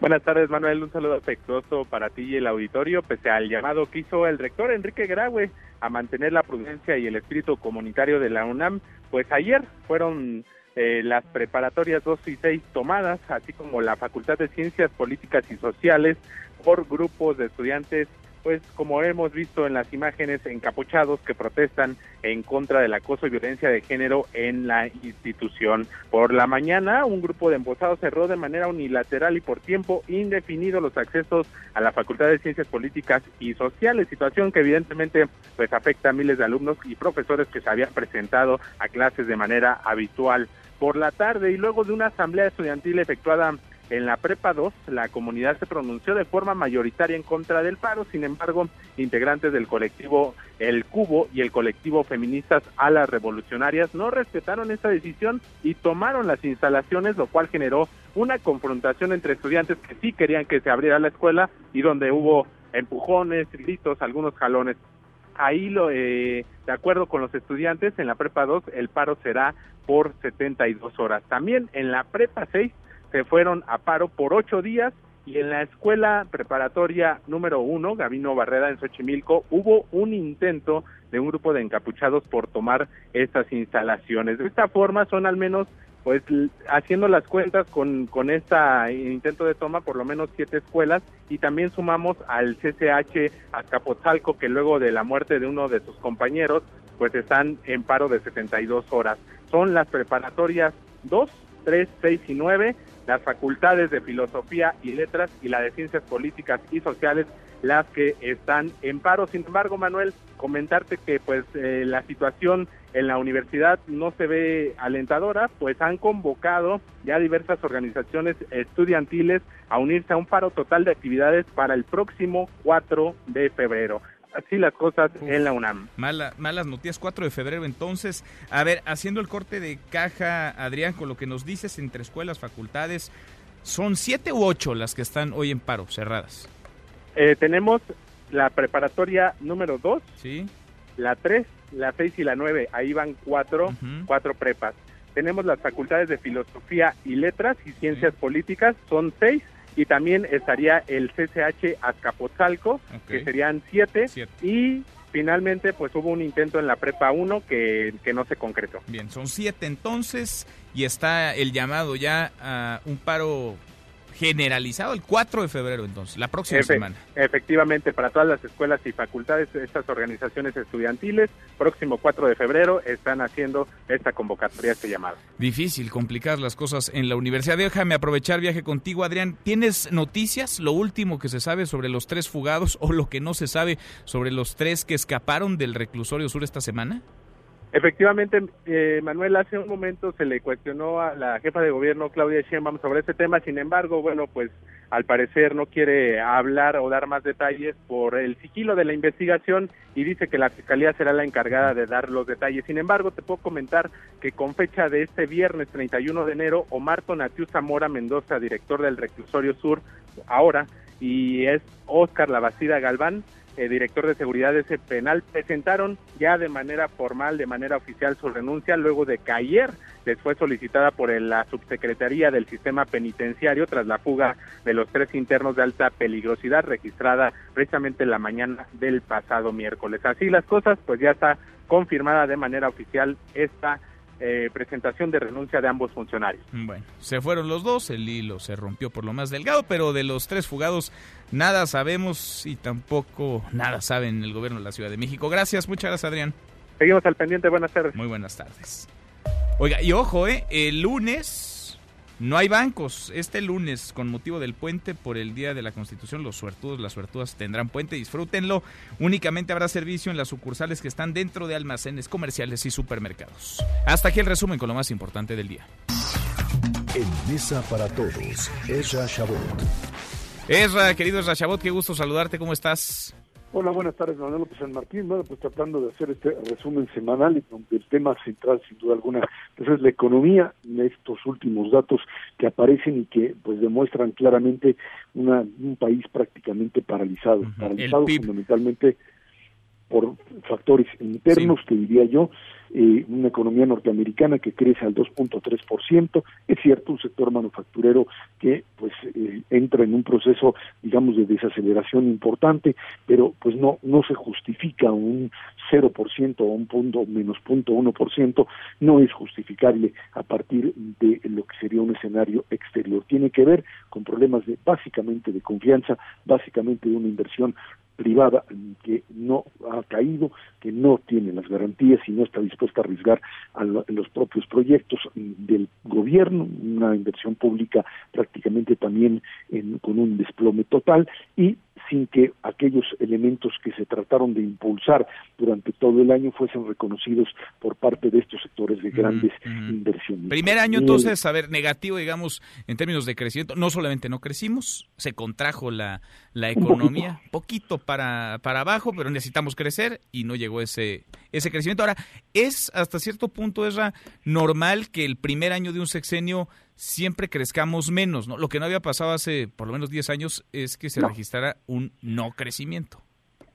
Buenas tardes, Manuel. Un saludo afectuoso para ti y el auditorio, pese al llamado que hizo el rector Enrique Graue a mantener la prudencia y el espíritu comunitario de la UNAM. Pues ayer fueron eh, las preparatorias 2 y 6 tomadas, así como la Facultad de Ciencias Políticas y Sociales por grupos de estudiantes pues como hemos visto en las imágenes, encapuchados que protestan en contra del acoso y violencia de género en la institución. Por la mañana, un grupo de embosados cerró de manera unilateral y por tiempo indefinido los accesos a la Facultad de Ciencias Políticas y Sociales, situación que evidentemente pues afecta a miles de alumnos y profesores que se habían presentado a clases de manera habitual. Por la tarde y luego de una asamblea estudiantil efectuada en la Prepa 2, la comunidad se pronunció de forma mayoritaria en contra del paro, sin embargo, integrantes del colectivo El Cubo y el colectivo Feministas a las Revolucionarias no respetaron esta decisión y tomaron las instalaciones, lo cual generó una confrontación entre estudiantes que sí querían que se abriera la escuela y donde hubo empujones, gritos, algunos jalones. Ahí, lo, eh, de acuerdo con los estudiantes, en la Prepa 2 el paro será por 72 horas. También en la Prepa 6 se fueron a paro por ocho días y en la escuela preparatoria número uno, Gabino Barrera en Xochimilco, hubo un intento de un grupo de encapuchados por tomar estas instalaciones. De esta forma son al menos, pues, haciendo las cuentas con, con este intento de toma, por lo menos siete escuelas, y también sumamos al CCH Azcapotzalco, que luego de la muerte de uno de sus compañeros, pues están en paro de 72 horas. Son las preparatorias 2, 3, 6 y 9 las facultades de filosofía y letras y la de ciencias políticas y sociales las que están en paro. Sin embargo, Manuel, comentarte que pues eh, la situación en la universidad no se ve alentadora, pues han convocado ya diversas organizaciones estudiantiles a unirse a un paro total de actividades para el próximo 4 de febrero así las cosas en la UNAM. Mala, malas noticias, 4 de febrero entonces. A ver, haciendo el corte de caja, Adrián, con lo que nos dices entre escuelas, facultades, ¿son siete u ocho las que están hoy en paro, cerradas? Eh, tenemos la preparatoria número 2, sí. la 3, la 6 y la 9. Ahí van cuatro, cuatro prepas. Tenemos las facultades de filosofía y letras y ciencias políticas, son seis. Y también estaría el CCH Azcapotzalco, que serían siete. Y finalmente pues hubo un intento en la prepa 1 que, que no se concretó. Bien, son siete entonces y está el llamado ya a un paro generalizado el 4 de febrero entonces, la próxima semana. Efectivamente, para todas las escuelas y facultades, estas organizaciones estudiantiles, próximo 4 de febrero están haciendo esta convocatoria, este llamado. Difícil complicar las cosas en la universidad. Déjame aprovechar viaje contigo, Adrián. ¿Tienes noticias? Lo último que se sabe sobre los tres fugados o lo que no se sabe sobre los tres que escaparon del reclusorio sur esta semana? Efectivamente, eh, Manuel, hace un momento se le cuestionó a la jefa de gobierno, Claudia Sheinbaum, sobre este tema. Sin embargo, bueno, pues al parecer no quiere hablar o dar más detalles por el sigilo de la investigación y dice que la Fiscalía será la encargada de dar los detalles. Sin embargo, te puedo comentar que con fecha de este viernes 31 de enero, Omar Tonatiu Zamora Mendoza, director del Reclusorio Sur, ahora, y es Oscar Lavacida Galván, eh, director de seguridad de ese penal, presentaron ya de manera formal, de manera oficial su renuncia, luego de que ayer les fue solicitada por la subsecretaría del sistema penitenciario tras la fuga de los tres internos de alta peligrosidad registrada precisamente la mañana del pasado miércoles. Así las cosas, pues ya está confirmada de manera oficial esta eh, presentación de renuncia de ambos funcionarios. Bueno, se fueron los dos, el hilo se rompió por lo más delgado, pero de los tres fugados nada sabemos y tampoco nada saben el gobierno de la Ciudad de México. Gracias, muchas gracias Adrián. Seguimos al pendiente, buenas tardes. Muy buenas tardes. Oiga, y ojo, eh, el lunes no hay bancos. Este lunes, con motivo del puente por el Día de la Constitución, los suertudos, las suertudas tendrán puente. Disfrútenlo. Únicamente habrá servicio en las sucursales que están dentro de almacenes comerciales y supermercados. Hasta aquí el resumen con lo más importante del día. En Mesa para Todos, Ezra Shabot. Ezra, querido Ezra Shabot, qué gusto saludarte. ¿Cómo estás? Hola, buenas tardes, Manuel López San Martín. Bueno, pues tratando de hacer este resumen semanal, donde el tema central, sin duda alguna, pues es la economía, estos últimos datos que aparecen y que pues demuestran claramente una, un país prácticamente paralizado, paralizado fundamentalmente por factores internos, que diría yo, eh, una economía norteamericana que crece al 2.3%, es cierto, un sector manufacturero que pues eh, entra en un proceso, digamos, de desaceleración importante, pero pues no no se justifica un 0% o un punto menos punto 1%, no es justificable a partir de lo que sería un escenario exterior. Tiene que ver con problemas de básicamente de confianza, básicamente de una inversión privada que no ha caído, que no tiene las garantías y no está dispuesta a arriesgar a los propios proyectos del gobierno, una inversión pública prácticamente también con un desplome total y sin que aquellos elementos que se trataron de impulsar durante todo el año fuesen reconocidos por parte de estos sectores de grandes inversiones. Primer año entonces, a ver, negativo, digamos, en términos de crecimiento, no solamente no crecimos, se contrajo la, la economía, poquito, para, para abajo, pero necesitamos crecer y no llegó ese, ese crecimiento. Ahora, es hasta cierto punto, es normal que el primer año de un sexenio siempre crezcamos menos, ¿no? Lo que no había pasado hace por lo menos 10 años es que se registrara un no crecimiento.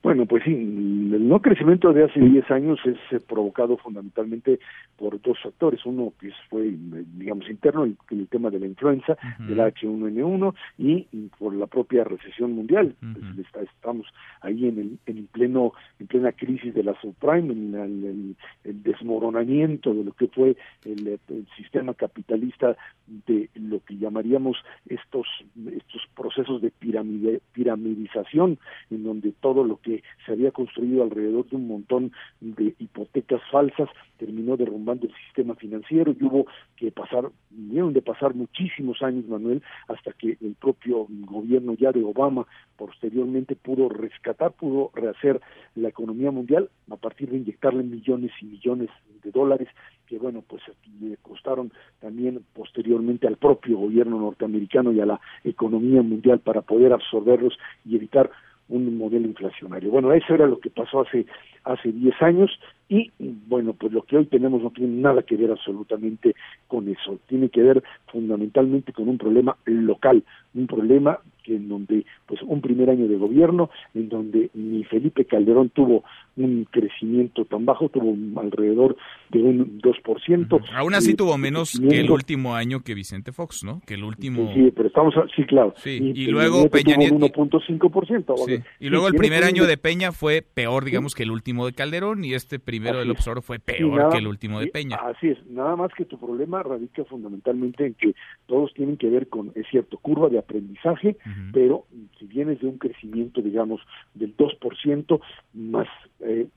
Bueno, pues sí, el no crecimiento de hace 10 años es eh, provocado fundamentalmente por dos factores. Uno que fue, digamos, interno, el, el tema de la influenza, del H1N1, y, por la propia recesión mundial. Pues, estamos ahí en el, en pleno, en plena crisis de la subprime, en el, el, desmoronamiento de lo que fue el, sistema capitalista de lo que llamaríamos estos, estos procesos de piramide, piramidización, en donde todo lo que se había construido alrededor de un montón de hipotecas falsas, terminó derrumbando el sistema financiero y hubo que pasar, vinieron de pasar muchísimos años, Manuel, hasta que el propio gobierno ya de Obama posteriormente pudo rescatar, pudo rehacer la economía mundial a partir de inyectarle millones y millones de dólares que bueno pues le costaron también posteriormente al propio gobierno norteamericano y a la economía mundial para poder absorberlos y evitar un modelo inflacionario. Bueno, eso era lo que pasó hace hace 10 años y bueno, pues lo que hoy tenemos no tiene nada que ver absolutamente con eso, tiene que ver fundamentalmente con un problema local, un problema que en donde pues un primer año de gobierno en donde ni Felipe Calderón tuvo un crecimiento tan bajo, tuvo alrededor de un 2%. Aún así tuvo menos que el último año que Vicente Fox, ¿no? Que el último... Sí, pero estamos, sí, claro. Sí, y, luego Peña Nieto... 1.5%. Sí. Y luego el primer año de Peña fue peor, digamos, que el último de Calderón y este primero del Observador fue peor que el último de Peña. Así es, nada más que tu problema radica fundamentalmente en que todos tienen que ver con, es cierto, curva de aprendizaje, pero si vienes de un crecimiento, digamos, del 2%, más eh,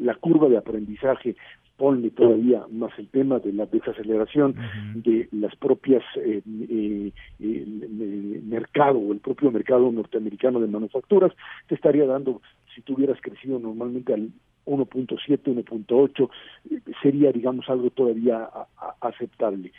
la curva de aprendizaje ponle todavía más el tema de la desaceleración de las propias eh, eh, mercado o el propio mercado norteamericano de manufacturas te estaría dando si tuvieras crecido normalmente al 1.7, 1.8 sería digamos algo todavía aceptable.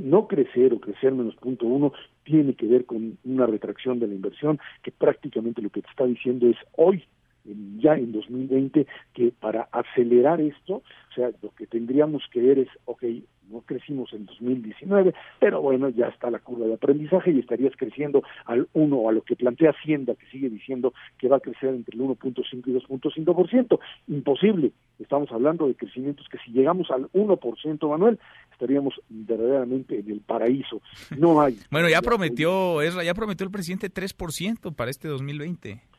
No crecer o crecer menos punto uno tiene que ver con una retracción de la inversión que prácticamente lo que te está diciendo es hoy ya en 2020 que para acelerar esto, o sea, lo que tendríamos que ver es, ok, no crecimos en 2019, pero bueno, ya está la curva de aprendizaje y estarías creciendo al 1 a lo que plantea Hacienda, que sigue diciendo que va a crecer entre el 1.5 y 2.5%. Imposible. Estamos hablando de crecimientos que si llegamos al 1%, Manuel, estaríamos verdaderamente en el paraíso. No hay. bueno, ya prometió, ya prometió el presidente 3% para este 2020.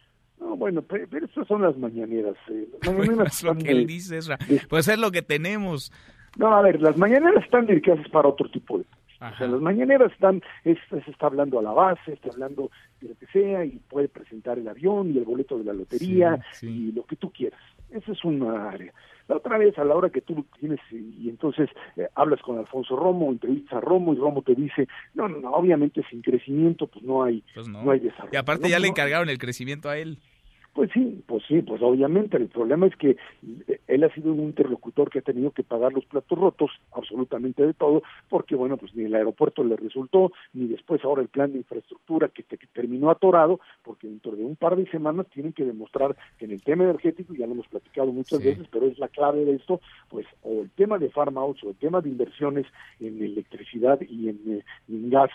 No, bueno, pero, esas son las mañaneras. Eh. es lo que él dice, Pues es lo que tenemos. No, a ver, las mañaneras están dedicadas para otro tipo de O sea, las mañaneras están, es, se está hablando a la base, está hablando de lo que sea, y puede presentar el avión y el boleto de la lotería y lo que tú quieras. Esa es una área. La otra vez, a la hora que tú tienes, y, entonces eh, hablas con Alfonso Romo, entrevistas a Romo, y Romo te dice, no, no, no obviamente sin crecimiento, pues no hay, pues no. hay desarrollo. Y aparte ya le encargaron el crecimiento a él. Pues sí, pues sí, pues obviamente el problema es que él ha sido un interlocutor que ha tenido que pagar los platos rotos absolutamente de todo, porque bueno, pues ni el aeropuerto le resultó, ni después ahora el plan de infraestructura que, terminó atorado, porque dentro de un par de semanas tienen que demostrar que en el tema energético, ya lo hemos platicado muchas veces, pero es la clave de esto, pues o el tema de farmouts o el tema de inversiones en electricidad y en, eh, en gas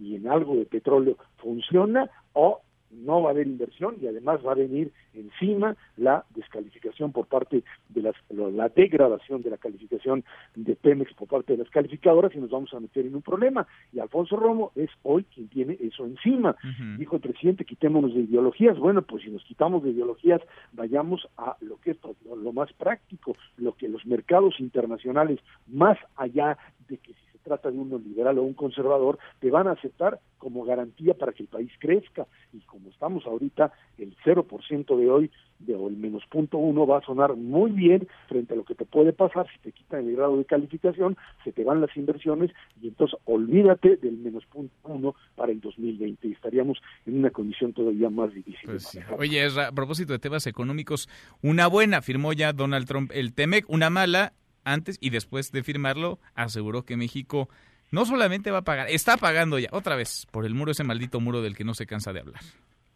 y en algo de petróleo funciona o no va a haber inversión y además va a venir encima la descalificación por parte de las, la degradación de la calificación de Pemex por parte de las calificadoras y nos vamos a meter en un problema. Y Alfonso Romo es hoy quien tiene eso encima. Dijo el presidente, quitémonos de ideologías. Bueno, pues si nos quitamos de ideologías, vayamos a lo que es lo más práctico, lo que los mercados internacionales, más allá de que si trata de uno liberal o un conservador, te van a aceptar como garantía para que el país crezca. Y como estamos ahorita, el 0% de hoy, de, o el menos punto uno, va a sonar muy bien frente a lo que te puede pasar si te quitan el grado de calificación, se te van las inversiones y entonces olvídate del menos punto uno para el 2020 y estaríamos en una condición todavía más difícil. Pues oye, a propósito de temas económicos, una buena firmó ya Donald Trump el TEMEC, una mala antes y después de firmarlo, aseguró que México no solamente va a pagar, está pagando ya, otra vez, por el muro, ese maldito muro del que no se cansa de hablar.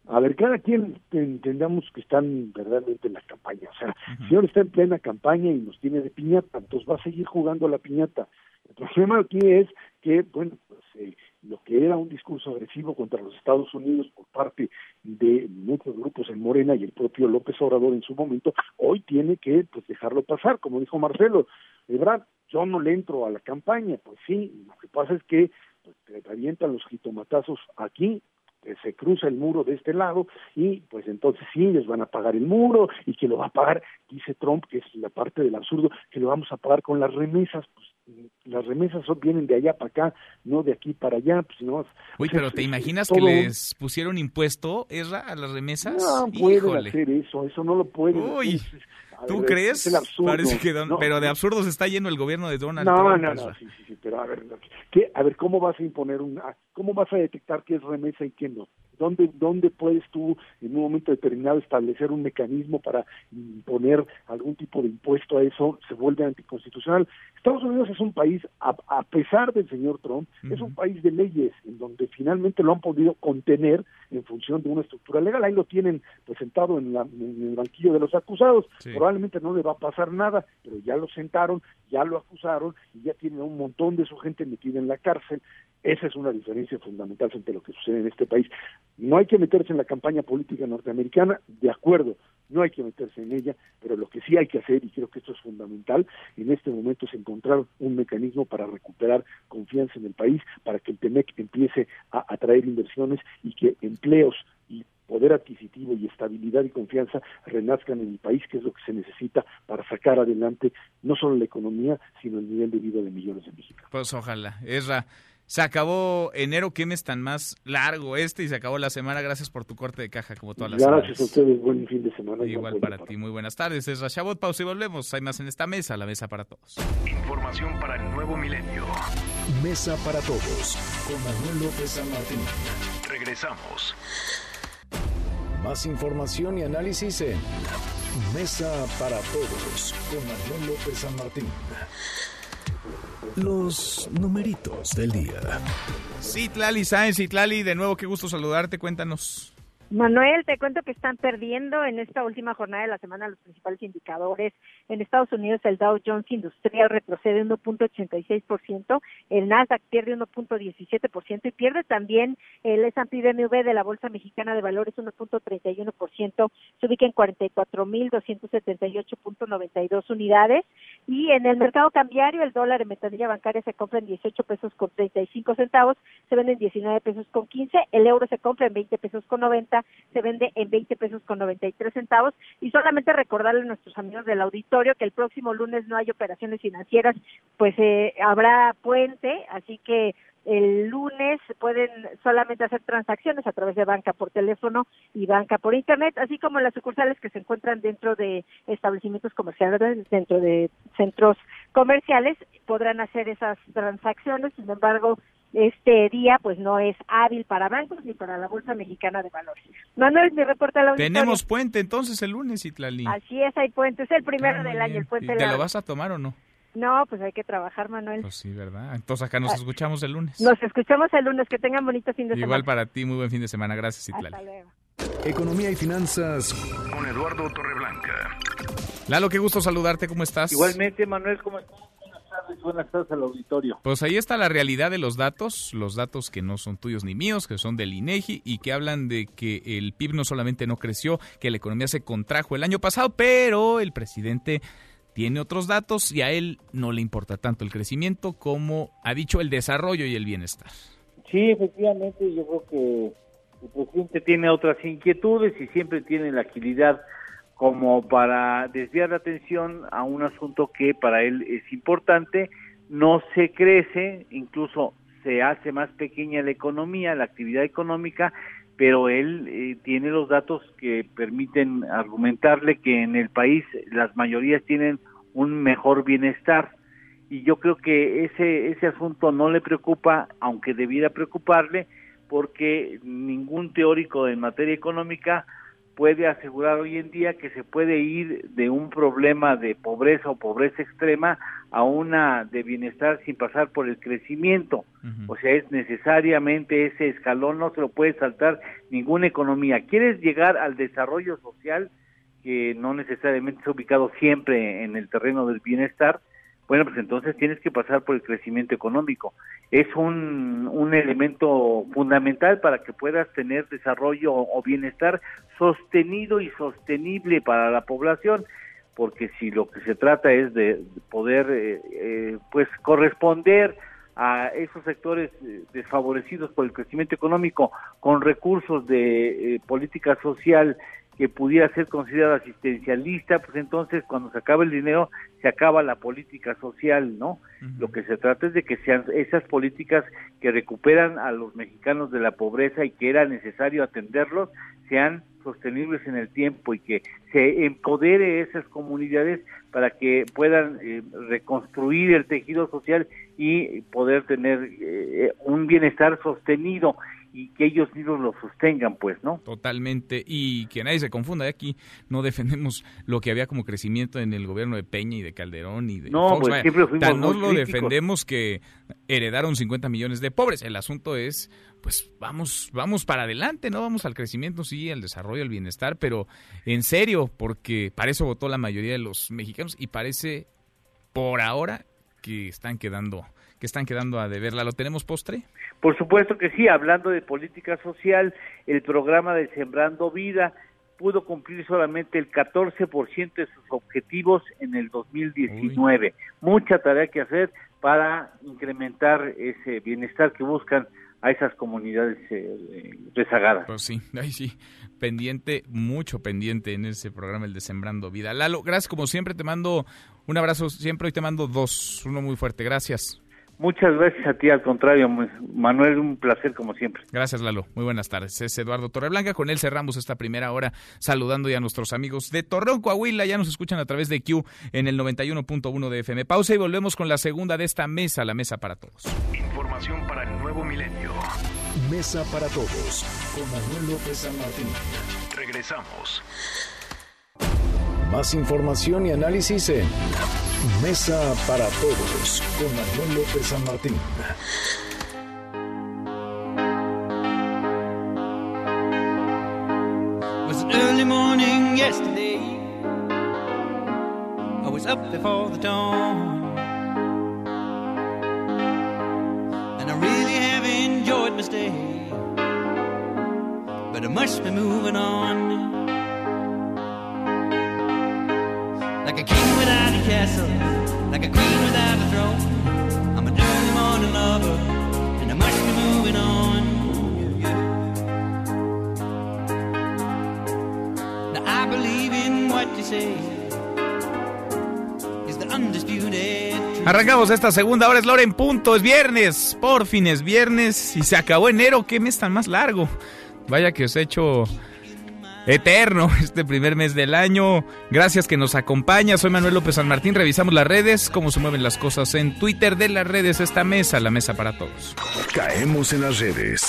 A ver, cada quien entendamos que están verdaderamente en la campaña. O sea, si ahora está en plena campaña y nos tiene de piñata, entonces va a seguir jugando a la piñata. El problema aquí es que, bueno, pues eh, lo que era un discurso agresivo contra los Estados Unidos por parte de muchos grupos en Morena y el propio López Obrador en su momento, hoy tiene que pues dejarlo pasar, como dijo Marcelo. Ebrard, yo no le entro a la campaña, pues sí, lo que pasa es que pues, te avientan los jitomatazos aquí, se cruza el muro de este lado y pues entonces sí, ellos van a pagar el muro y que lo va a pagar, dice Trump, que es la parte del absurdo, que lo vamos a pagar con las remesas, pues las remesas vienen de allá para acá, no de aquí para allá, pues no. Uy, pero ¿te imaginas que les pusieron impuesto, Esra, a las remesas? No pueden hacer eso, eso no lo pueden. Uy, ¿tú crees? Parece que pero de absurdos está lleno el gobierno de Donald no, Trump. No, no, sí, sí, sí, pero a ver, ¿qué, a ver, ¿cómo vas a imponer un, cómo vas a detectar qué es remesa y qué no? ¿Dónde, ¿Dónde puedes tú en un momento determinado establecer un mecanismo para imponer algún tipo de impuesto a eso? Se vuelve anticonstitucional. Estados Unidos es un país, a, pesar del señor Trump, es un país de leyes en donde finalmente lo han podido contener en función de una estructura legal. Ahí lo tienen presentado en, la, en el banquillo de los acusados. probablemente no le va a pasar nada, pero ya lo sentaron, ya lo acusaron y ya tiene un montón de su gente metida en la cárcel. Esa es una diferencia fundamental frente a lo que sucede en este país. No hay que meterse en la campaña política norteamericana, de acuerdo, no hay que meterse en ella, pero lo que sí hay que hacer, y creo que esto es fundamental, en este momento es encontrar un mecanismo para recuperar confianza en el país, para que el TEMEC empiece a atraer inversiones y que empleos y poder adquisitivo y estabilidad y confianza renazcan en el país, que es lo que se necesita para sacar adelante no solo la economía, sino el nivel de vida de millones de mexicanos. Pues ojalá. Esra, se acabó enero, ¿qué mes tan más largo este? Y se acabó la semana. Gracias por tu corte de caja, como todas las Gracias a ustedes, buen fin de semana. Igual para ti, muy buenas tardes. Es Rashabot, pausa y volvemos. Hay más en esta mesa, la mesa para todos. Información para el nuevo milenio. Mesa para todos, con Manuel López San Martín. Regresamos. Más información y análisis en Mesa para todos, con Manuel López San Martín. Los numeritos del día. Citlali Sáenz, Citlali, de nuevo qué gusto saludarte, cuéntanos. Manuel, te cuento que están perdiendo en esta última jornada de la semana los principales indicadores. En Estados Unidos el Dow Jones Industrial retrocede 1.86%, el Nasdaq pierde 1.17% y pierde también el S&P BMW de la Bolsa Mexicana de Valores 1.31%, se ubica en 44.278.92 unidades. Y en el mercado cambiario el dólar en ventanilla bancaria se compra en 18 pesos con 35 centavos, se vende en 19 pesos con 15, el euro se compra en 20 pesos con 90 se vende en 20 pesos con 93 centavos. Y solamente recordarle a nuestros amigos del auditorio que el próximo lunes no hay operaciones financieras, pues eh, habrá puente, así que el lunes pueden solamente hacer transacciones a través de banca por teléfono y banca por internet, así como las sucursales que se encuentran dentro de establecimientos comerciales, dentro de centros comerciales, podrán hacer esas transacciones. Sin embargo, este día pues no es hábil para bancos ni para la Bolsa Mexicana de Valores. Manuel, mi reporte a la Tenemos puente entonces el lunes, Itlali. Así es, hay puente, es el primero del año, el puente ¿Te lo vas a tomar o no? No, pues hay que trabajar, Manuel. Pues sí, ¿verdad? Entonces acá nos Ah. escuchamos el lunes. Nos escuchamos el lunes, que tengan bonito fin de semana. Igual para ti, muy buen fin de semana. Gracias, Itlali. Hasta luego. Economía y finanzas con Eduardo Torreblanca. Lalo, qué gusto saludarte, ¿cómo estás? Igualmente, Manuel, ¿cómo estás? Tardes, buenas tardes al auditorio. Pues ahí está la realidad de los datos, los datos que no son tuyos ni míos, que son del INEGI y que hablan de que el PIB no solamente no creció, que la economía se contrajo el año pasado, pero el presidente tiene otros datos y a él no le importa tanto el crecimiento como ha dicho el desarrollo y el bienestar. Sí, efectivamente, yo creo que el presidente tiene otras inquietudes y siempre tiene la agilidad como para desviar la atención a un asunto que para él es importante, no se crece, incluso se hace más pequeña la economía, la actividad económica, pero él eh, tiene los datos que permiten argumentarle que en el país las mayorías tienen un mejor bienestar. Y yo creo que ese ese asunto no le preocupa, aunque debiera preocuparle, porque ningún teórico en materia económica puede asegurar hoy en día que se puede ir de un problema de pobreza o pobreza extrema a una de bienestar sin pasar por el crecimiento. O sea, es necesariamente ese escalón, no se lo puede saltar ninguna economía. ¿Quieres llegar al desarrollo social, que no necesariamente está ubicado siempre en el terreno del bienestar? Bueno, pues entonces tienes que pasar por el crecimiento económico. Es un, un elemento fundamental para que puedas tener desarrollo o, bienestar sostenido y sostenible para la población, porque si lo que se trata es de poder, eh, eh, pues, corresponder a esos sectores eh, desfavorecidos por el crecimiento económico con recursos de eh, política social que pudiera ser considerada asistencialista, pues entonces cuando se acaba el dinero se acaba la política social, ¿no? Lo que se trata es de que sean esas políticas que recuperan a los mexicanos de la pobreza y que era necesario atenderlos, sean sostenibles en el tiempo y que se empodere esas comunidades para que puedan eh, reconstruir el tejido social y poder tener eh, un bienestar sostenido y que ellos mismos lo sostengan, pues, ¿no? Totalmente. Y que nadie se confunda, ¿eh? aquí no defendemos lo que había como crecimiento en el gobierno de Peña y de Calderón y de No, pues siempre fuimos no lo defendemos que heredaron 50 millones de pobres. El asunto es, pues vamos, vamos para adelante, ¿no? Vamos al crecimiento, sí, al desarrollo, al bienestar, pero en serio, porque para eso votó la mayoría de los mexicanos y parece por ahora que están quedando que están quedando a deberla. ¿Lo tenemos postre? Por supuesto que sí, hablando de política social, el programa de Sembrando Vida pudo cumplir solamente el 14% de sus objetivos en el 2019. Mucha tarea que hacer para incrementar ese bienestar que buscan a esas comunidades eh, rezagadas. Pues sí, ahí sí, pendiente, mucho pendiente en ese programa, el de Sembrando Vida. Lalo, gracias como siempre, te mando un abrazo siempre y te mando dos, uno muy fuerte, gracias. Muchas gracias a ti, al contrario, Manuel, un placer como siempre. Gracias, Lalo. Muy buenas tardes. Es Eduardo Torreblanca. Con él cerramos esta primera hora saludando ya a nuestros amigos de Torreón, Coahuila. Ya nos escuchan a través de Q en el 91.1 de FM. Pausa y volvemos con la segunda de esta mesa, la mesa para todos. Información para el nuevo milenio. Mesa para todos con Manuel López San Martín. Regresamos. Más información y análisis en Mesa para Todos con Manuel López San Martín. was an early morning yesterday. I was up before the dawn. And I really have enjoyed my stay. But I must be moving on. I believe in what you say. Arrancamos esta segunda hora, es Loren Punto, es viernes, por fin es viernes y se acabó enero, qué mes tan más largo. Vaya que os he hecho eterno este primer mes del año. Gracias que nos acompaña. Soy Manuel López San Martín. Revisamos las redes, cómo se mueven las cosas en Twitter de las redes. Esta mesa, la mesa para todos. Caemos en las redes.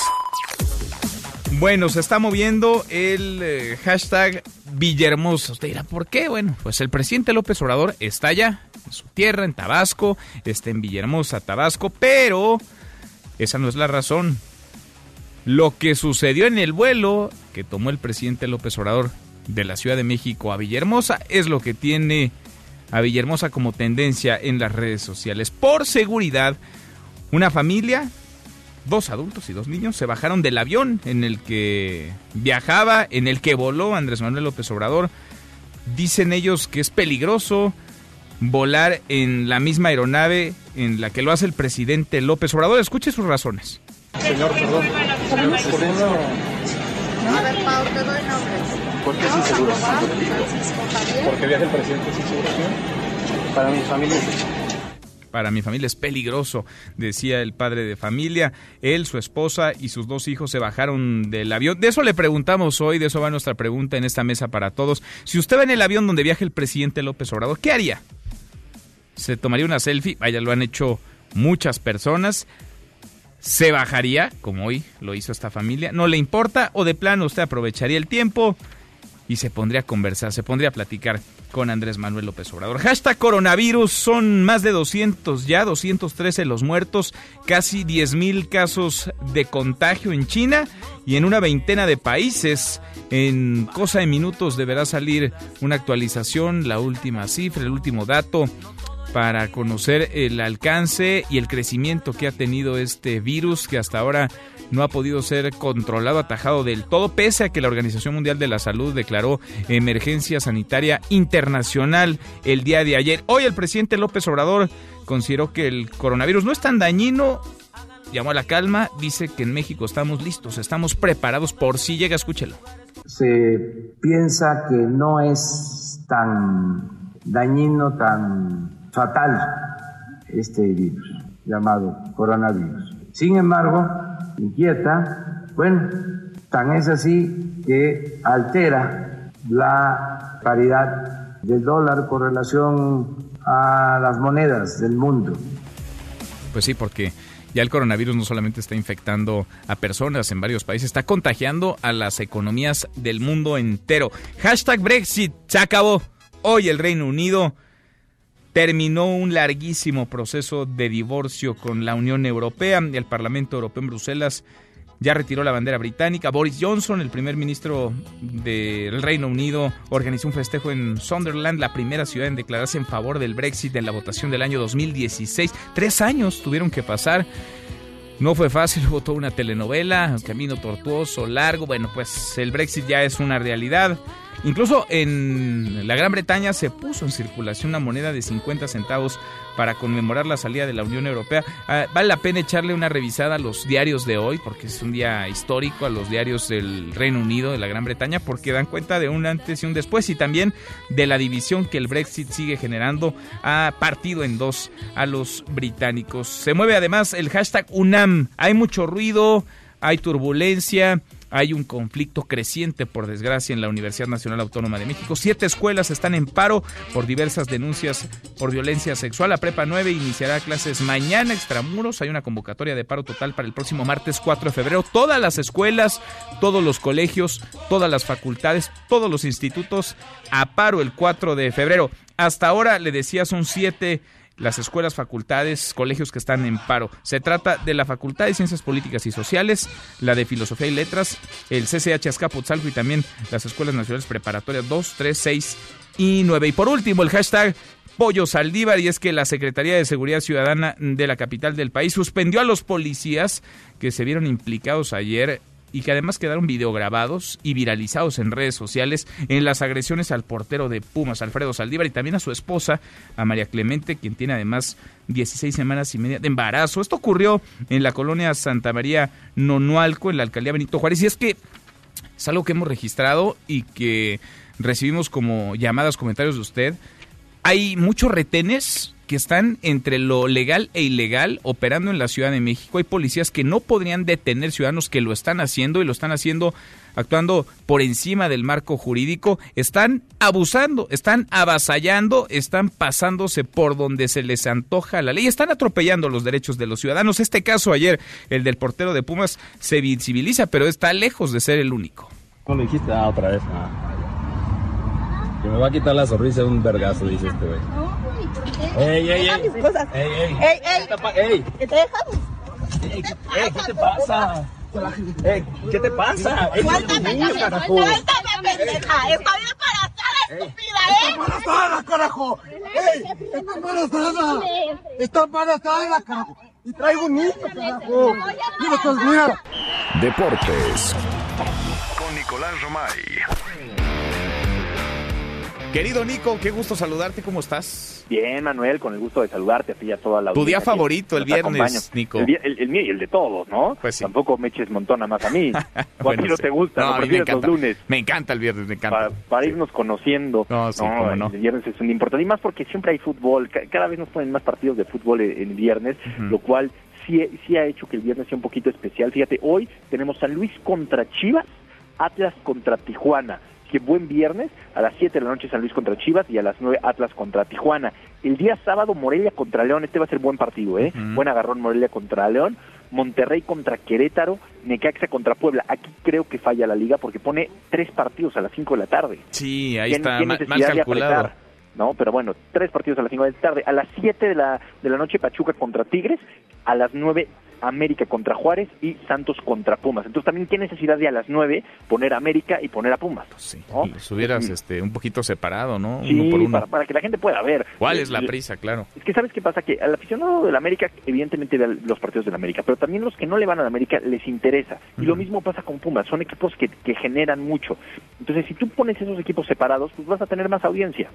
Bueno, se está moviendo el eh, hashtag Villahermosa. Usted dirá, ¿por qué? Bueno, pues el presidente López Obrador está allá, en su tierra, en Tabasco, está en Villahermosa, Tabasco, pero esa no es la razón. Lo que sucedió en el vuelo que tomó el presidente López Obrador de la Ciudad de México a Villahermosa es lo que tiene a Villahermosa como tendencia en las redes sociales. Por seguridad, una familia, dos adultos y dos niños, se bajaron del avión en el que viajaba, en el que voló Andrés Manuel López Obrador. Dicen ellos que es peligroso volar en la misma aeronave en la que lo hace el presidente López Obrador. Escuche sus razones. Señor, perdón. ¿Por qué no? A ver, Pau, te doy nombres. ¿Por qué es inseguro? ¿Porque viaja el presidente sin seguro? Para mi familia para mi familia es peligroso, decía el padre de familia. Él, su esposa y sus dos hijos se bajaron del avión. De eso le preguntamos hoy, de eso va nuestra pregunta en esta mesa para todos. Si usted va en el avión donde viaja el presidente López Obrador, ¿qué haría? ¿Se tomaría una selfie? Vaya, lo han hecho muchas personas se bajaría, como hoy lo hizo esta familia, no le importa o de plano usted aprovecharía el tiempo y se pondría a conversar, se pondría a platicar con Andrés Manuel López Obrador. Hashtag coronavirus, son más de 200 ya, 213 los muertos, casi 10 mil casos de contagio en China y en una veintena de países. En cosa de minutos deberá salir una actualización, la última cifra, el último dato para conocer el alcance y el crecimiento que ha tenido este virus que hasta ahora no ha podido ser controlado, atajado del todo, pese a que la Organización Mundial de la Salud declaró emergencia sanitaria internacional el día de ayer. Hoy el presidente López Obrador consideró que el coronavirus no es tan dañino, llamó a la calma, dice que en México estamos listos, estamos preparados por si llega, escúchelo. Se piensa que no es tan dañino, tan fatal este virus llamado coronavirus. Sin embargo, inquieta, bueno, tan es así que altera la paridad del dólar con relación a las monedas del mundo. Pues sí, porque Ya el coronavirus no solamente está infectando a personas en varios países, está contagiando a las economías del mundo entero. Hashtag Brexit se acabó. Hoy el Reino Unido terminó un larguísimo proceso de divorcio con la Unión Europea. El Parlamento Europeo en Bruselas ya retiró la bandera británica. Boris Johnson, el primer ministro del Reino Unido, organizó un festejo en Sunderland, la primera ciudad en declararse en favor del Brexit en la votación del año 2016. Tres años tuvieron que pasar. No fue fácil, toda una telenovela, camino tortuoso, largo. Bueno, pues el Brexit ya es una realidad. Incluso en la Gran Bretaña se puso en circulación una moneda de 50 centavos para conmemorar la salida de la Unión Europea. Ah, vale la pena echarle una revisada a los diarios de hoy, porque es un día histórico, a los diarios del Reino Unido, de la Gran Bretaña, porque dan cuenta de un antes y un después y también de la división que el Brexit sigue generando. Ha partido en dos a los británicos. Se mueve además el hashtag UNAM. Hay mucho ruido, hay turbulencia. Hay un conflicto creciente, por desgracia, en la Universidad Nacional Autónoma de México. Siete escuelas están en paro por diversas denuncias por violencia sexual. La Prepa 9 iniciará clases mañana extramuros. Hay una convocatoria de paro total para el próximo martes 4 de febrero. Todas las escuelas, todos los colegios, todas las facultades, todos los institutos a paro el 4 de febrero. Hasta ahora, le decía, son siete las escuelas, facultades, colegios que están en paro. Se trata de la Facultad de Ciencias Políticas y Sociales, la de Filosofía y Letras, el CCH Azcapotzalco y también las escuelas nacionales preparatorias 2, 3, 6 y 9. Y por último, el hashtag Pollo Saldívar y es que la Secretaría de Seguridad Ciudadana de la capital del país suspendió a los policías que se vieron implicados ayer y que además quedaron videograbados y viralizados en redes sociales en las agresiones al portero de Pumas, Alfredo Saldívar, y también a su esposa, a María Clemente, quien tiene además 16 semanas y media de embarazo. Esto ocurrió en la colonia Santa María Nonualco, en la alcaldía Benito Juárez, y es que es algo que hemos registrado y que recibimos como llamadas, comentarios de usted. Hay muchos retenes que están entre lo legal e ilegal operando en la Ciudad de México. Hay policías que no podrían detener ciudadanos que lo están haciendo y lo están haciendo actuando por encima del marco jurídico. Están abusando, están avasallando, están pasándose por donde se les antoja la ley, están atropellando los derechos de los ciudadanos. Este caso ayer, el del portero de Pumas, se visibiliza, pero está lejos de ser el único. ¿Cómo dijiste? Ah, otra vez. Que me va a quitar la sonrisa de un vergazo, dice este güey. ¡Ey, ey, ey! ¡Ey, ey! ¡Ey, ey! ¡Ey! ¿Qué te dejas? ¡Ey, qué te pasa! ¡Ey, qué te pasa! ¡Ey, Suéltame, carajo! Suéltame, pendeja. Estoy embarazada, estúpida, ¿eh? ¡Está embarazada, carajo! ¡Ey! ¡Está embarazada! ¡Está embarazada, carajo! ¡Y traigo un niño, carajo! ¡Mira, pues, mira! Deportes. Con Nicolás Romay. Querido Nico, qué gusto saludarte, ¿cómo estás? Bien, Manuel, con el gusto de saludarte a ti y a toda la Tu día favorito, el viernes. Nico. El, el- el mío y el de todos, ¿no? Pues sí. Tampoco me eches montona más a mí. o a ti no te gusta, No, a mí me los encanta. lunes. Me encanta el viernes, me encanta. Para, para irnos conociendo. No, sí, cómo no. El viernes es un importante. Y más porque siempre hay fútbol. Ca- Cada vez nos ponen más partidos de fútbol en, en viernes, lo cual sí, sí ha hecho que el viernes sea un poquito especial. Fíjate, hoy tenemos San Luis contra Chivas, Atlas contra Tijuana. Qué buen viernes, a las 7 de la noche San Luis contra Chivas y a las 9 Atlas contra Tijuana. El día sábado Morelia contra León, este va a ser buen partido, ¿eh? Buen agarrón Morelia contra León. Monterrey contra Querétaro, Necaxa contra Puebla. Aquí creo que falla la liga porque pone tres partidos a las 5 de la tarde. Sí, ahí ¿Qué- está mal, mal calculado. apretar? No, pero bueno, tres partidos a las 5 de la tarde. A las 7 de la, de la noche Pachuca contra Tigres, a las 9 América contra Juárez y Santos contra Pumas. Entonces también qué necesidad de a las 9 poner a América y poner a Pumas. Sí, ¿no? los hubieras este, un poquito separado, ¿no? Sí, uno por uno. Para, para que la gente pueda ver. ¿Cuál Eh, es la eh, prisa, claro? Es que sabes qué pasa, que al aficionado del América evidentemente ve los partidos del América, pero también los que no le van al América les interesa. Y lo mismo pasa con Pumas, son equipos que, que generan mucho. Entonces si tú pones esos equipos separados, pues vas a tener más audiencia.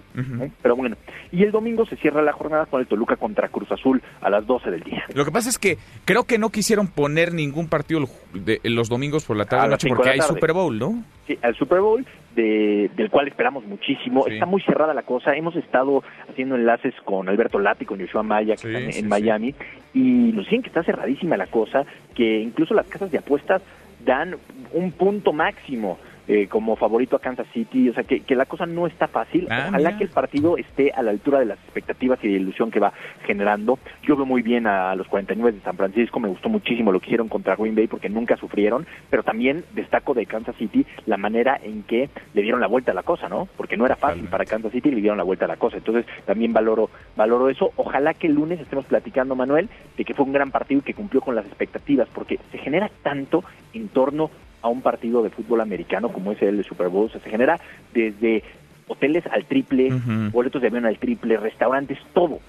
Pero bueno, y el domingo se cierra la jornada con el Toluca contra Cruz Azul a las 12 del día. Lo que pasa es que creo que no quisieron poner ningún partido el de- los domingos por la tarde A a las noche cinco porque hay tarde. Super Bowl, ¿no? Sí, al Super Bowl, de- del cual esperamos muchísimo. Sí. Está muy cerrada la cosa. Hemos estado haciendo enlaces con Alberto Lati, con Yoshua Maya, que Sí, están en sí, Miami, y nos dicen que está cerradísima la cosa, que incluso las casas de apuestas dan un punto máximo eh, como favorito a Kansas City, o sea que, que la cosa no está fácil. Ah, Ojalá mira. que el partido esté a la altura de las expectativas y de ilusión que va generando. Yo veo muy bien a los 49 de San Francisco, me gustó muchísimo lo que hicieron contra Green Bay porque nunca sufrieron, pero también destaco de Kansas City la manera en que le dieron la vuelta a la cosa, ¿no? Porque no era fácil para Kansas City y le dieron la vuelta a la cosa. Entonces también valoro valoro eso. Ojalá que el lunes estemos platicando, Manuel, de que fue un gran partido y que cumplió con las expectativas, porque se genera tanto en torno a un partido de fútbol americano como es el de Super Bowl. O sea, se genera desde hoteles al triple, boletos de avión al triple, restaurantes, todo.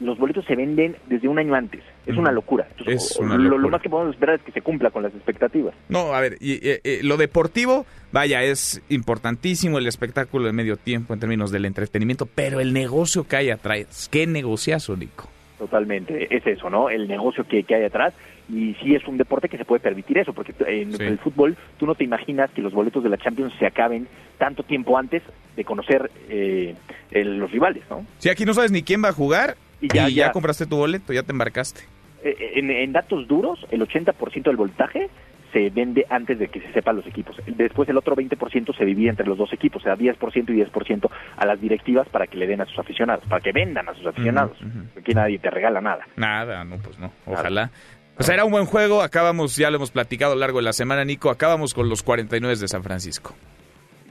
Los boletos se venden desde un año antes. Es una locura. Entonces, Es una lo- más que podemos esperar es que se cumpla con las expectativas. No, a ver, y, y, y, lo deportivo, vaya, es importantísimo el espectáculo de medio tiempo en términos del entretenimiento, pero el negocio que hay atrás, qué negociazo, Nico. Totalmente, es eso, ¿no? El negocio que, que hay atrás. Y sí es un deporte que se puede permitir eso, porque en Sí. el fútbol tú no te imaginas que los boletos de la Champions se acaben tanto tiempo antes de conocer eh, el- los rivales, ¿no? Si aquí no sabes ni quién va a jugar y Y ya, ya- compraste tu boleto, ya te embarcaste. Eh, En, en datos duros, el 80% del voltaje se vende antes de que se sepan los equipos. Después el otro 20% se divide entre los dos equipos, o sea, 10% y 10% a las directivas para que le den a sus aficionados, para que vendan a sus aficionados. Aquí nadie te regala nada. Nada, no, pues no, ojalá. Pues era un buen juego, acabamos, ya lo hemos platicado a lo largo de la semana, Nico, acabamos con los 49 de San Francisco.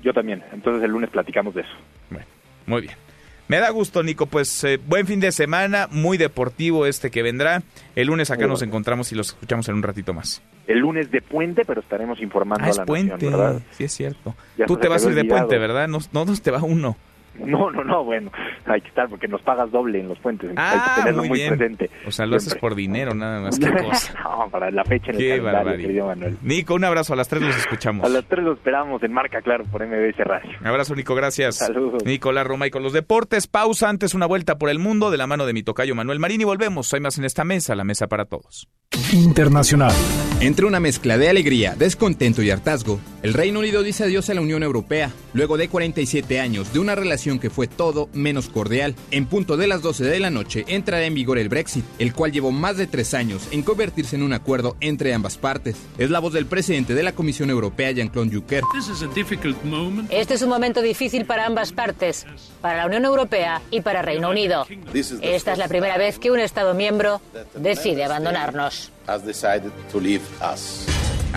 Yo también, entonces el lunes platicamos de eso. Muy bien. Me da gusto, Nico. Pues eh, buen fin de semana, muy deportivo este que vendrá. El lunes acá Muy nos encontramos y los escuchamos en un ratito más. El lunes de puente, pero estaremos informando Ah, a es la puente, nación, ¿verdad? sí es cierto. Ya Tú te vas a ir de olvidado. puente, ¿verdad? No, no, no te va uno. No, no, no, bueno, hay que estar porque nos pagas doble en los puentes, entonces hay Ah, que tenerlo muy muy, bien. presente. O sea, lo haces por dinero nada más. Qué cosa. no, para la fecha en el Qué calendario, barbaridad. querido Manuel. Nico, un abrazo. A las tres los escuchamos. A las tres lo esperamos en Marca Claro por MBS Radio. Un abrazo, Nico, gracias. Saludos. Nicolás Roma y con los deportes. Pausa antes una vuelta por el mundo de la mano de mi tocayo Manuel Marín y volvemos. Hay más en esta mesa, la mesa para todos. Internacional. Entre una mezcla de alegría, descontento y hartazgo, el Reino Unido dice adiós a la Unión Europea, luego de 47 años de una relación que fue todo menos cordial. En punto de las 12 de la noche entrará en vigor el Brexit, el cual llevó más de tres años en convertirse en un acuerdo entre ambas partes. Es la voz del presidente de la Comisión Europea, Jean-Claude Juncker. Este es un momento difícil para ambas partes, para la Unión Europea y para Reino Unido. Esta es la primera vez que un Estado miembro decide abandonarnos.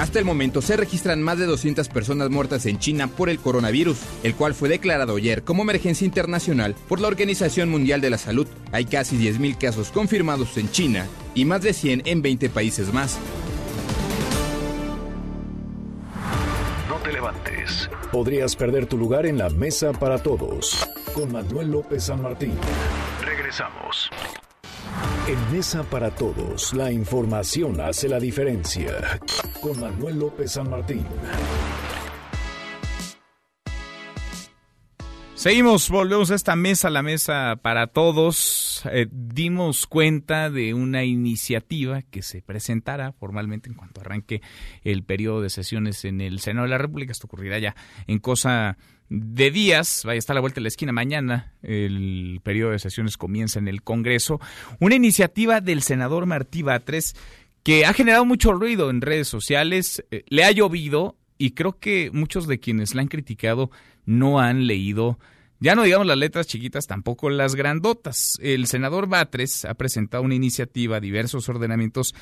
Hasta el momento se registran más de 200 personas muertas en China por el coronavirus, el cual fue declarado ayer como emergencia internacional por la Organización Mundial de la Salud. Hay casi 10.000 casos confirmados en China y más de 100 en 20 países más. No te levantes. Podrías perder tu lugar en la mesa para todos. Con Manuel López San Martín. Regresamos. En Mesa para Todos, la información hace la diferencia. Con Manuel López San Martín. Seguimos, volvemos a esta mesa, la mesa para todos. Eh, dimos cuenta de una iniciativa que se presentará formalmente en cuanto arranque el periodo de sesiones en el Senado de la República. Esto ocurrirá ya en cosa de días. Vaya, está a la vuelta de la esquina mañana. El periodo de sesiones comienza en el Congreso. Una iniciativa del senador Martí Batres que ha generado mucho ruido en redes sociales. Eh, le ha llovido y creo que muchos de quienes la han criticado no han leído, ya no digamos las letras chiquitas, tampoco las grandotas. El senador Batres ha presentado una iniciativa, diversos ordenamientos,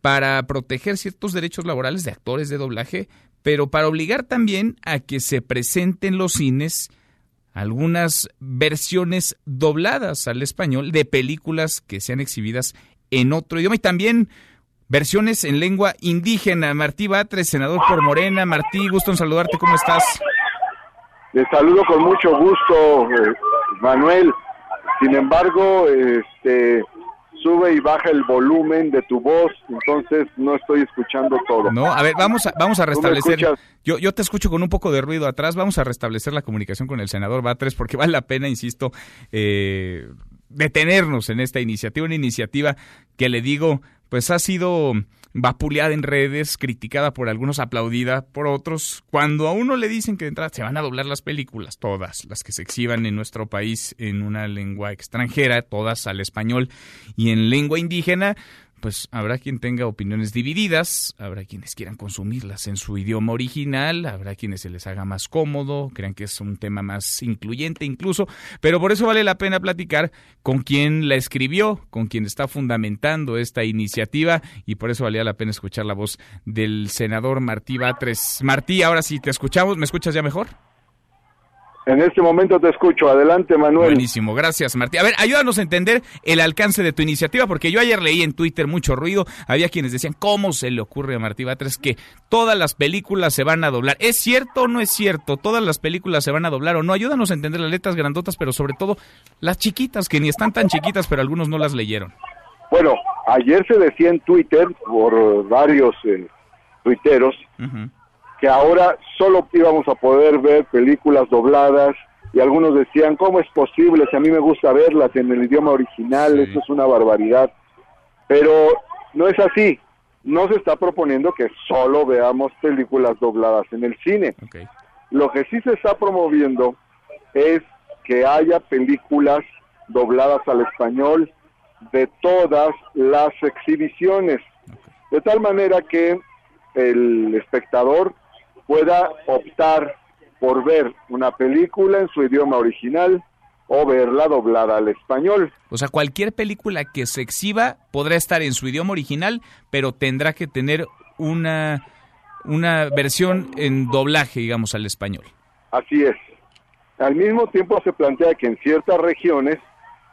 para proteger ciertos derechos laborales de actores de doblaje, pero para obligar también a que se presenten los cines algunas versiones dobladas al español de películas que sean exhibidas en otro idioma y también versiones en lengua indígena. Martí Batres, senador por Morena. Martí, gusto en saludarte, ¿cómo estás? Les saludo con mucho gusto, eh, Manuel. Sin embargo, este sube y baja el volumen de tu voz, entonces no estoy escuchando todo. No, a ver, vamos a, vamos a ¿Tú me restablecer. Yo, yo te escucho con un poco de ruido atrás. Vamos a restablecer la comunicación con el senador Batres porque vale la pena, insisto, eh, detenernos en esta iniciativa. Una iniciativa que le digo, pues ha sido vapuleada en redes, criticada por algunos, aplaudida por otros. Cuando a uno le dicen que de entrada se van a doblar las películas, todas las que se exhiban en nuestro país en una lengua extranjera, todas al español y en lengua indígena, pues habrá quien tenga opiniones divididas, habrá quienes quieran consumirlas en su idioma original, habrá quienes se les haga más cómodo, crean que es un tema más incluyente incluso, pero por eso vale la pena platicar con quien la escribió, con quien está fundamentando esta iniciativa y por eso valía la pena escuchar la voz del senador Martí Batres. Martí, ahora sí te escuchamos, ¿me escuchas ya mejor? En este momento te escucho. Adelante, Manuel. Buenísimo, gracias, Martín. A ver, ayúdanos a entender el alcance de tu iniciativa, porque yo ayer leí en Twitter mucho ruido. Había quienes decían, ¿cómo se le ocurre a Martí Batres que todas las películas se van a doblar? ¿Es cierto o no es cierto? ¿Todas las películas se van a doblar o no? Ayúdanos a entender las letras grandotas, pero sobre todo las chiquitas, que ni están tan chiquitas, pero algunos no las leyeron. Bueno, ayer se decía en Twitter, por varios eh, tuiteros, que ahora solo íbamos a poder ver películas dobladas y algunos decían, ¿cómo es posible si a mí me gusta verlas en el idioma original? Eso es una barbaridad. Pero no es así. No se está proponiendo que solo veamos películas dobladas en el cine. Lo que sí se está promoviendo es que haya películas dobladas al español de todas las exhibiciones, de tal manera que el espectador pueda optar por ver una película en su idioma original o verla doblada al español. O sea, cualquier película que se exhiba podrá estar en su idioma original, pero tendrá que tener una, una versión en doblaje, digamos, al español. Así es. Al mismo tiempo se plantea que en ciertas regiones,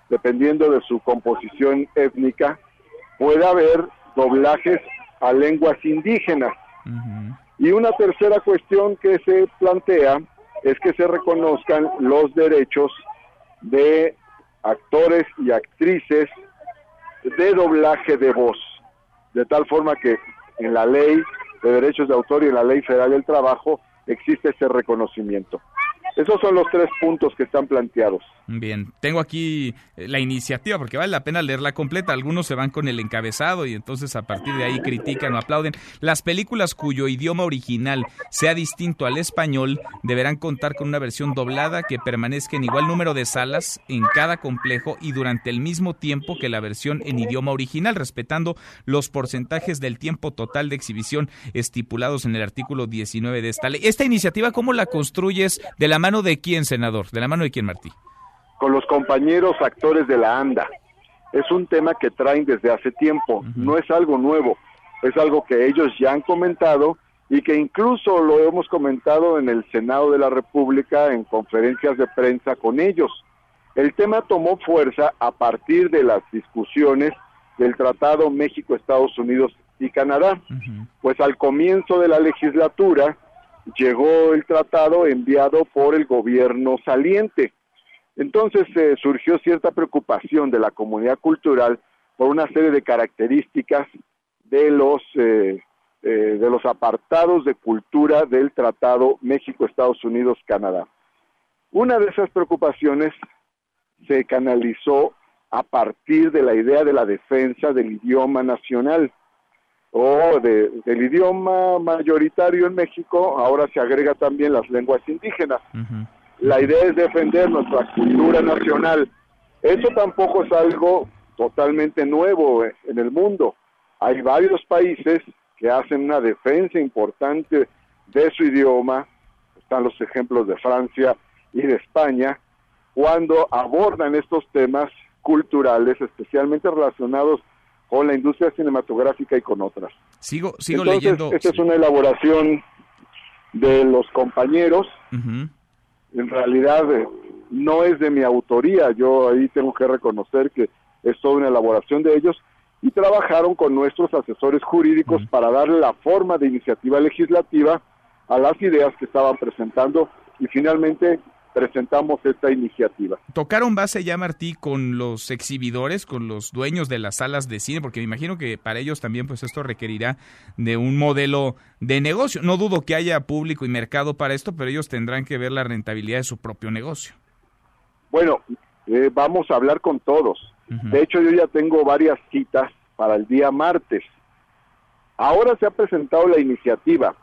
dependiendo de su composición étnica, pueda haber doblajes a lenguas indígenas. Y una tercera cuestión que se plantea es que se reconozcan los derechos de actores y actrices de doblaje de voz, de tal forma que en la ley de derechos de autor y en la ley federal del trabajo existe ese reconocimiento. Esos son los tres puntos que están planteados. Bien, tengo aquí eh, la iniciativa porque vale la pena leerla completa. Algunos se van con el encabezado y entonces a partir de ahí critican o aplauden. Las películas cuyo idioma original sea distinto al español deberán contar con una versión doblada que permanezca en igual número de salas en cada complejo y durante el mismo tiempo que la versión en idioma original, respetando los porcentajes del tiempo total de exhibición estipulados en el artículo 19 de esta ley. Esta iniciativa, ¿cómo la construyes? ¿De la mano de quién, senador? ¿De la mano de quién, Martí? con los compañeros actores de la ANDA. Es un tema que traen desde hace tiempo, no es algo nuevo, es algo que ellos ya han comentado y que incluso lo hemos comentado en el Senado de la República en conferencias de prensa con ellos. El tema tomó fuerza a partir de las discusiones del Tratado México-Estados Unidos y Canadá, pues al comienzo de la legislatura llegó el tratado enviado por el gobierno saliente entonces eh, surgió cierta preocupación de la comunidad cultural por una serie de características de los eh, eh, de los apartados de cultura del Tratado México-Estados Unidos-Canadá. Una de esas preocupaciones se canalizó a partir de la idea de la defensa del idioma nacional o del idioma mayoritario en México, ahora se agrega también las lenguas indígenas. La idea es defender nuestra cultura nacional. Eso tampoco es algo totalmente nuevo en el mundo. Hay varios países que hacen una defensa importante de su idioma. Están los ejemplos de Francia y de España, cuando abordan estos temas culturales, especialmente relacionados con la industria cinematográfica y con otras. Sigo, sigo leyendo. Esta es una elaboración de los compañeros en realidad eh, no es de mi autoría, yo ahí tengo que reconocer que es toda una elaboración de ellos y trabajaron con nuestros asesores jurídicos para darle la forma de iniciativa legislativa a las ideas que estaban presentando y finalmente presentamos esta iniciativa. ¿Tocaron base ya, Martí, con los exhibidores, con los dueños de las salas de cine? Porque me imagino que para ellos también pues esto requerirá de un modelo de negocio. No dudo que haya público y mercado para esto, pero ellos tendrán que ver la rentabilidad de su propio negocio. Bueno, eh, vamos a hablar con todos. De hecho, yo ya tengo varias citas para el día martes. Ahora se ha presentado la iniciativa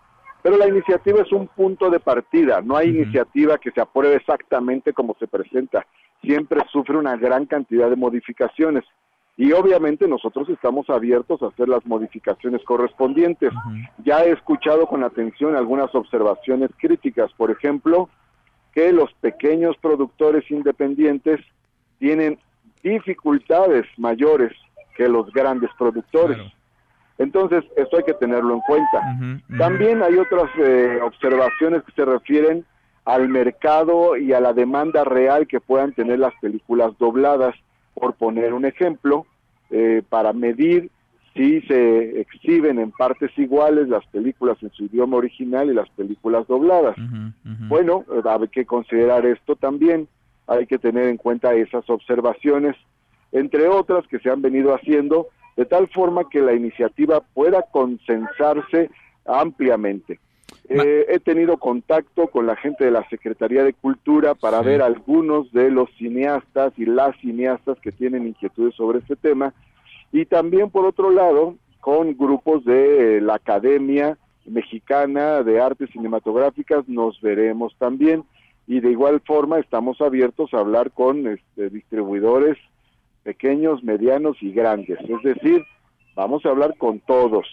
pero la iniciativa es un punto de partida, no hay iniciativa que se apruebe exactamente como se presenta, siempre sufre una gran cantidad de modificaciones. y obviamente nosotros estamos abiertos a hacer las modificaciones correspondientes. Ya he escuchado con atención algunas observaciones críticas, por ejemplo, que los pequeños productores independientes tienen dificultades mayores que los grandes productores. Entonces, esto hay que tenerlo en cuenta. También hay otras eh, observaciones que se refieren al mercado y a la demanda real que puedan tener las películas dobladas, por poner un ejemplo, eh, para medir si se exhiben en partes iguales las películas en su idioma original y las películas dobladas. Bueno, eh, hay que considerar esto también, hay que tener en cuenta esas observaciones, entre otras que se han venido haciendo de tal forma que la iniciativa pueda consensarse ampliamente. Eh, he tenido contacto con la gente de la Secretaría de Cultura para ver algunos de los cineastas y las cineastas que tienen inquietudes sobre este tema. Y también por otro lado con grupos de la Academia Mexicana de Artes Cinematográficas nos veremos también. Y de igual forma estamos abiertos a hablar con este, distribuidores pequeños, medianos y grandes. Es decir, vamos a hablar con todos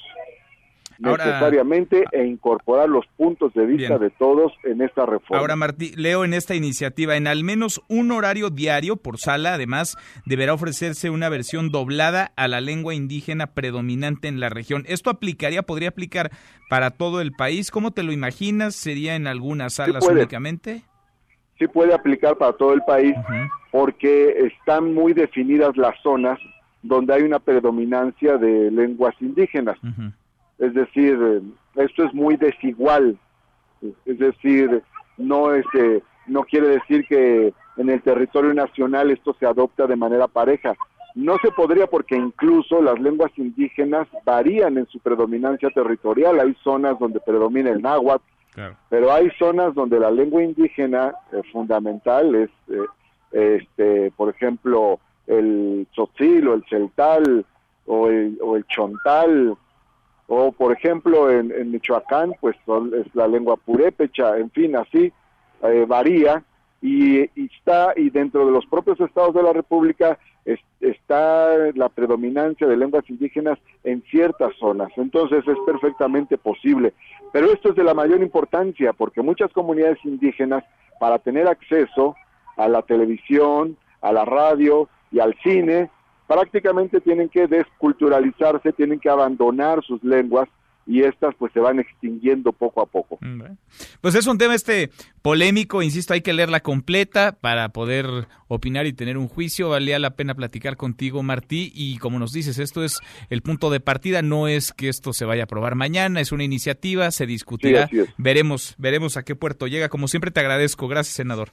necesariamente e incorporar los puntos de vista de todos en esta reforma. Ahora, Martí, leo en esta iniciativa, en al menos un horario diario por sala, además, deberá ofrecerse una versión doblada a la lengua indígena predominante en la región. ¿Esto aplicaría, podría aplicar para todo el país? ¿Cómo te lo imaginas? ¿Sería en algunas salas únicamente? Sí puede aplicar para todo el país porque están muy definidas las zonas donde hay una predominancia de lenguas indígenas. Es decir, esto es muy desigual. Es decir, no es, no quiere decir que en el territorio nacional esto se adopta de manera pareja. No se podría porque incluso las lenguas indígenas varían en su predominancia territorial. Hay zonas donde predomina el náhuatl, pero hay zonas donde la lengua indígena eh, fundamental es, eh, este, por ejemplo, el tzotzil o el celtal o el, o el chontal, o por ejemplo en, Michoacán, pues es la lengua purépecha, en fin, así eh, varía y, está, y dentro de los propios estados de la República está la predominancia de lenguas indígenas en ciertas zonas, entonces es perfectamente posible. Pero esto es de la mayor importancia porque muchas comunidades indígenas, para tener acceso a la televisión, a la radio y al cine, prácticamente tienen que desculturalizarse, tienen que abandonar sus lenguas y estas pues se van extinguiendo poco a poco. Mm, pues es un tema este polémico, insisto, hay que leerla completa para poder opinar y tener un juicio. Valía la pena platicar contigo, Martí, y como nos dices, esto es el punto de partida, no es que esto se vaya a aprobar mañana, es una iniciativa, se discutirá, veremos, veremos a qué puerto llega. Como siempre te agradezco, gracias, senador.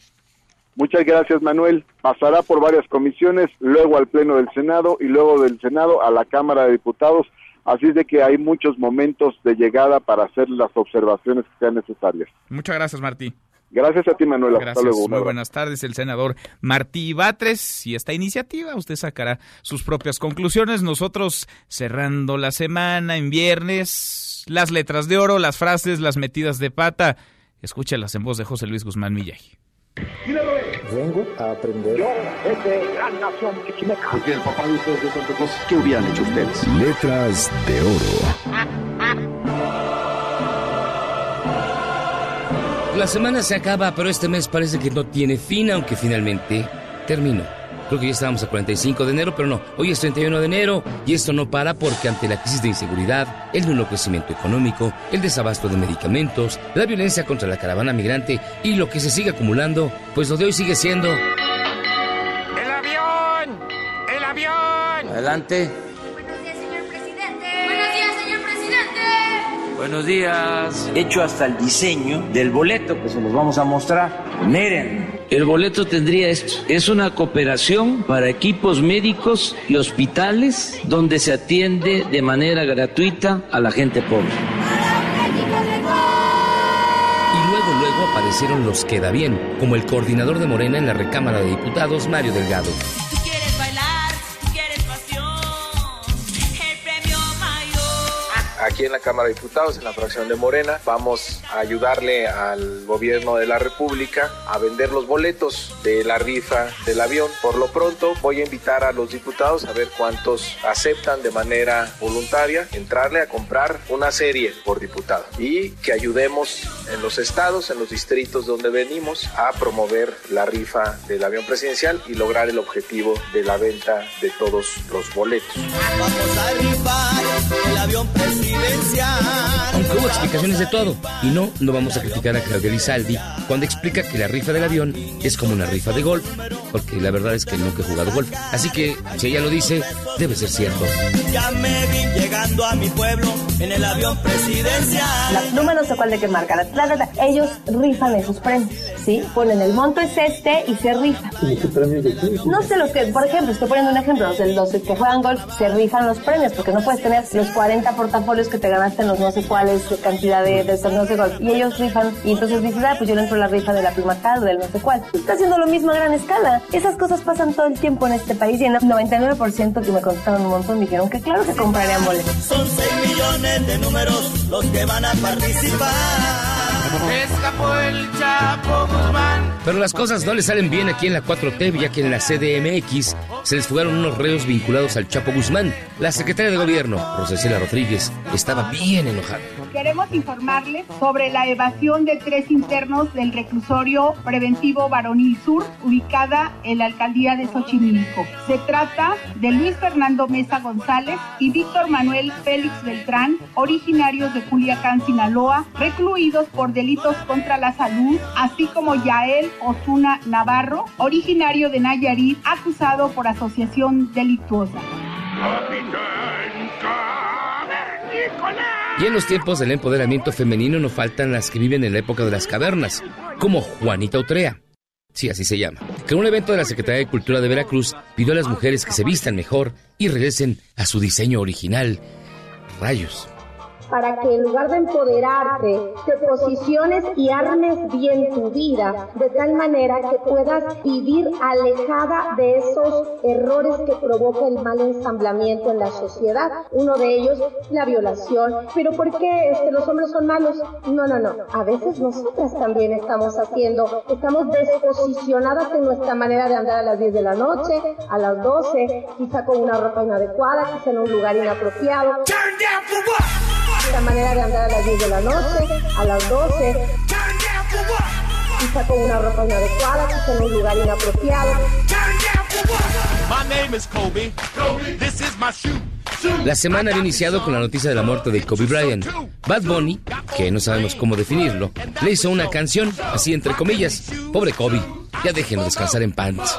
Muchas gracias, Manuel. Pasará por varias comisiones, luego al Pleno del Senado y luego del Senado a la Cámara de Diputados. Así es de que hay muchos momentos de llegada para hacer las observaciones que sean necesarias. Muchas gracias, Martí. Gracias a ti, Manuel. Gracias. luego. Muy buenas tardes, el senador Martí Batres. Y esta iniciativa, usted sacará sus propias conclusiones. Nosotros cerrando la semana en viernes, las letras de oro, las frases, las metidas de pata. Escúchalas en voz de José Luis Guzmán Millay. Vengo a aprender. Yo, esta gran nación chichimeca. Porque el papá de ustedes de Santa Cruz, ¿qué hubieran hecho ustedes? Letras de oro. La semana se acaba, pero este mes parece que no tiene fin, aunque finalmente terminó. Creo que ya estábamos a 45 de enero, pero no. Hoy es 31 de enero y esto no para porque ante la crisis de inseguridad, el nulo crecimiento económico, el desabasto de medicamentos, la violencia contra la caravana migrante y lo que se sigue acumulando, pues lo de hoy sigue siendo... ¡El avión! ¡El avión! Adelante. Buenos días. Hecho hasta el diseño del boleto que se los vamos a mostrar. Miren. El boleto tendría esto. Es una cooperación para equipos médicos y hospitales donde se atiende de manera gratuita a la gente pobre. Y luego, luego aparecieron los queda bien, como el coordinador de Morena en la Recámara de Diputados, Mario Delgado. Aquí en la Cámara de Diputados, en la fracción de Morena, vamos a ayudarle al gobierno de la República a vender los boletos de la rifa del avión. Por lo pronto voy a invitar a los diputados a ver cuántos aceptan de manera voluntaria entrarle a comprar una serie por diputado y que ayudemos en los estados, en los distritos donde venimos a promover la rifa del avión presidencial y lograr el objetivo de la venta de todos los boletos. Vamos a rifar el avión presidencial. Aunque hubo explicaciones de todo. Y no, no vamos a criticar a Claudia Lizaldi cuando explica que la rifa del avión es como una rifa de golf, porque la verdad es que nunca he jugado golf. Así que, si ella lo dice, debe ser cierto. Ya me vi llegando a mi pueblo en el avión presidencial. La pluma no sé cuál de qué marca, la, la, la, ellos rifan esos premios, ¿sí? Ponen el monto es este y se rifa. ¿Y qué premios de qué? No sé, los que, por ejemplo, estoy poniendo un ejemplo, los, los que juegan golf se rifan los premios, porque no puedes tener los 40 portafolios que te ganaste en los no sé cuáles cantidad de, de torneos de golf. Y ellos rifan, y entonces dices, ah, pues yo le entro a la rifa de la pluma tal o del no sé cuál. Está haciendo lo mismo a gran escala. Esas cosas pasan todo el tiempo en este país y en el 99% que me contestaron un montón dijeron que claro que comprarían boletos. Son 6 millones de números los que van a participar. Pero las cosas no le salen bien aquí en la 4T, ya que en la CDMX se les fugaron unos reos vinculados al Chapo Guzmán. La secretaria de Gobierno, Rosacela Rodríguez, estaba bien enojada. Queremos informarles sobre la evasión de tres internos del reclusorio preventivo Varonil Sur, ubicada en la alcaldía de Xochimilco. Se trata de Luis Fernando Mesa González y Víctor Manuel Félix Beltrán, originarios de Culiacán, Sinaloa, recluidos por delitos contra la salud, así como Yael Osuna Navarro, originario de Nayarit, acusado por asociación delictuosa. Y en los tiempos del empoderamiento femenino no faltan las que viven en la época de las cavernas, como Juanita Utrea. Sí, así se llama. Que en un evento de la Secretaría de Cultura de Veracruz pidió a las mujeres que se vistan mejor y regresen a su diseño original. Rayos para que en lugar de empoderarte, te posiciones y armes bien tu vida, de tal manera que puedas vivir alejada de esos errores que provoca el mal ensamblamiento en la sociedad. Uno de ellos, la violación. Pero ¿por qué este, los hombres son malos? No, no, no. A veces nosotras también estamos haciendo, estamos desposicionadas en nuestra manera de andar a las 10 de la noche, a las 12, quizá con una ropa inadecuada, quizá en un lugar inapropiado la manera de andar a las 10 de la noche, a las 12, quizá con una ropa inadecuada, quizá en un lugar inapropiado. La semana había iniciado con la noticia de la muerte de Kobe Bryant. Bad Bunny, que no sabemos cómo definirlo, le hizo una canción, así entre comillas. Pobre Kobe, ya déjenlo descansar en pants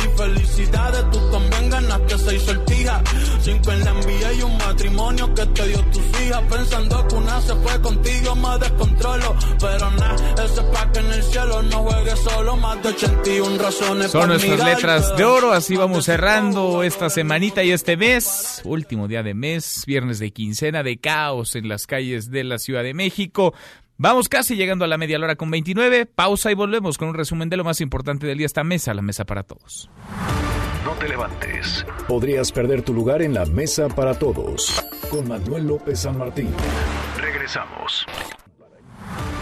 felicidades, tú también ganaste seis sortijas. Cinco en la envía y un matrimonio que te dio tus hijas pensando que una se fue contigo, me descontrolo. Pero nada, ese pa' que en el cielo no juegue solo, más de 81 razones. Son nuestras letras de oro, así vamos cerrando esta semanita y este mes, último día de mes, viernes de quincena de caos en las calles de la Ciudad de México. Vamos casi llegando a la media hora con 29. Pausa y volvemos con un resumen de lo más importante del día. Esta mesa, la mesa para todos. No te levantes. Podrías perder tu lugar en la mesa para todos. Con Manuel López San Martín. Regresamos.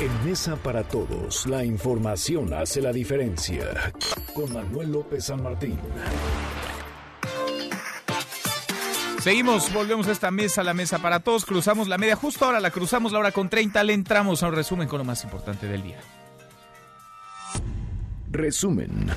En Mesa para Todos, la información hace la diferencia. Con Manuel López San Martín. Seguimos, volvemos a esta mesa, la mesa para todos. Cruzamos la media, justo ahora la cruzamos la hora con 30. Le entramos a un resumen con lo más importante del día. Resumen.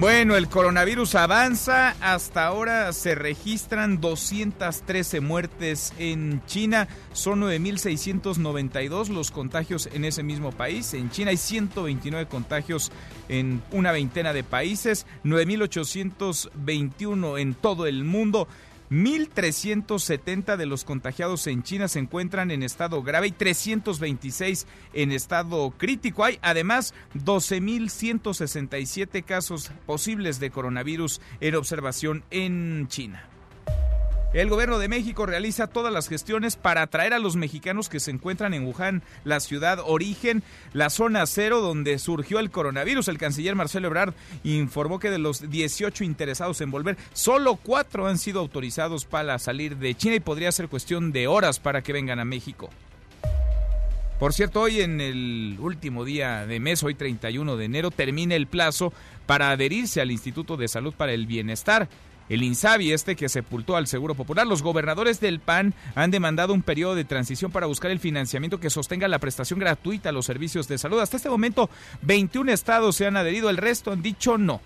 Bueno, el coronavirus avanza. Hasta ahora se registran 213 muertes en China. Son 9.692 los contagios en ese mismo país. En China hay 129 contagios en una veintena de países. 9.821 en todo el mundo. 1.370 de los contagiados en China se encuentran en estado grave y 326 en estado crítico. Hay además 12.167 casos posibles de coronavirus en observación en China. El gobierno de México realiza todas las gestiones para atraer a los mexicanos que se encuentran en Wuhan, la ciudad origen, la zona cero donde surgió el coronavirus. El canciller Marcelo Ebrard informó que de los 18 interesados en volver, solo cuatro han sido autorizados para salir de China y podría ser cuestión de horas para que vengan a México. Por cierto, hoy en el último día de mes, hoy 31 de enero, termina el plazo para adherirse al Instituto de Salud para el Bienestar el INSABI, este que sepultó al Seguro Popular. Los gobernadores del PAN han demandado un periodo de transición para buscar el financiamiento que sostenga la prestación gratuita a los servicios de salud. Hasta este momento, 21 estados se han adherido, el resto han dicho no.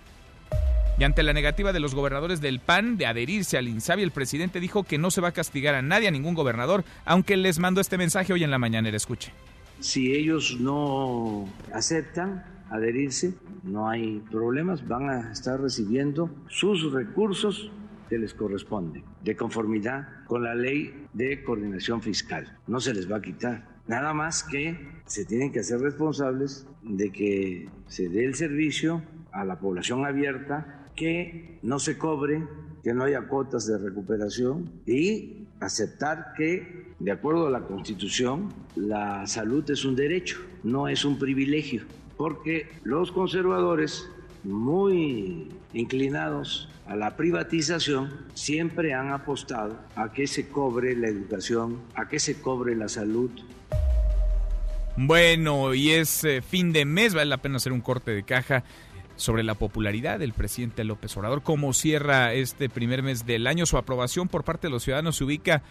Y ante la negativa de los gobernadores del PAN de adherirse al INSABI, el presidente dijo que no se va a castigar a nadie, a ningún gobernador, aunque les mandó este mensaje hoy en la mañana. Escuche. Si ellos no aceptan, adherirse, no hay problemas, van a estar recibiendo sus recursos que les corresponden, de conformidad con la ley de coordinación fiscal. No se les va a quitar. Nada más que se tienen que hacer responsables de que se dé el servicio a la población abierta, que no se cobre, que no haya cuotas de recuperación y aceptar que, de acuerdo a la Constitución, la salud es un derecho, no es un privilegio porque los conservadores, muy inclinados a la privatización, siempre han apostado a que se cobre la educación, a que se cobre la salud. Bueno, y es eh, fin de mes, vale la pena hacer un corte de caja sobre la popularidad del presidente López Obrador. Cómo cierra este primer mes del año. Su aprobación por parte de los ciudadanos se ubica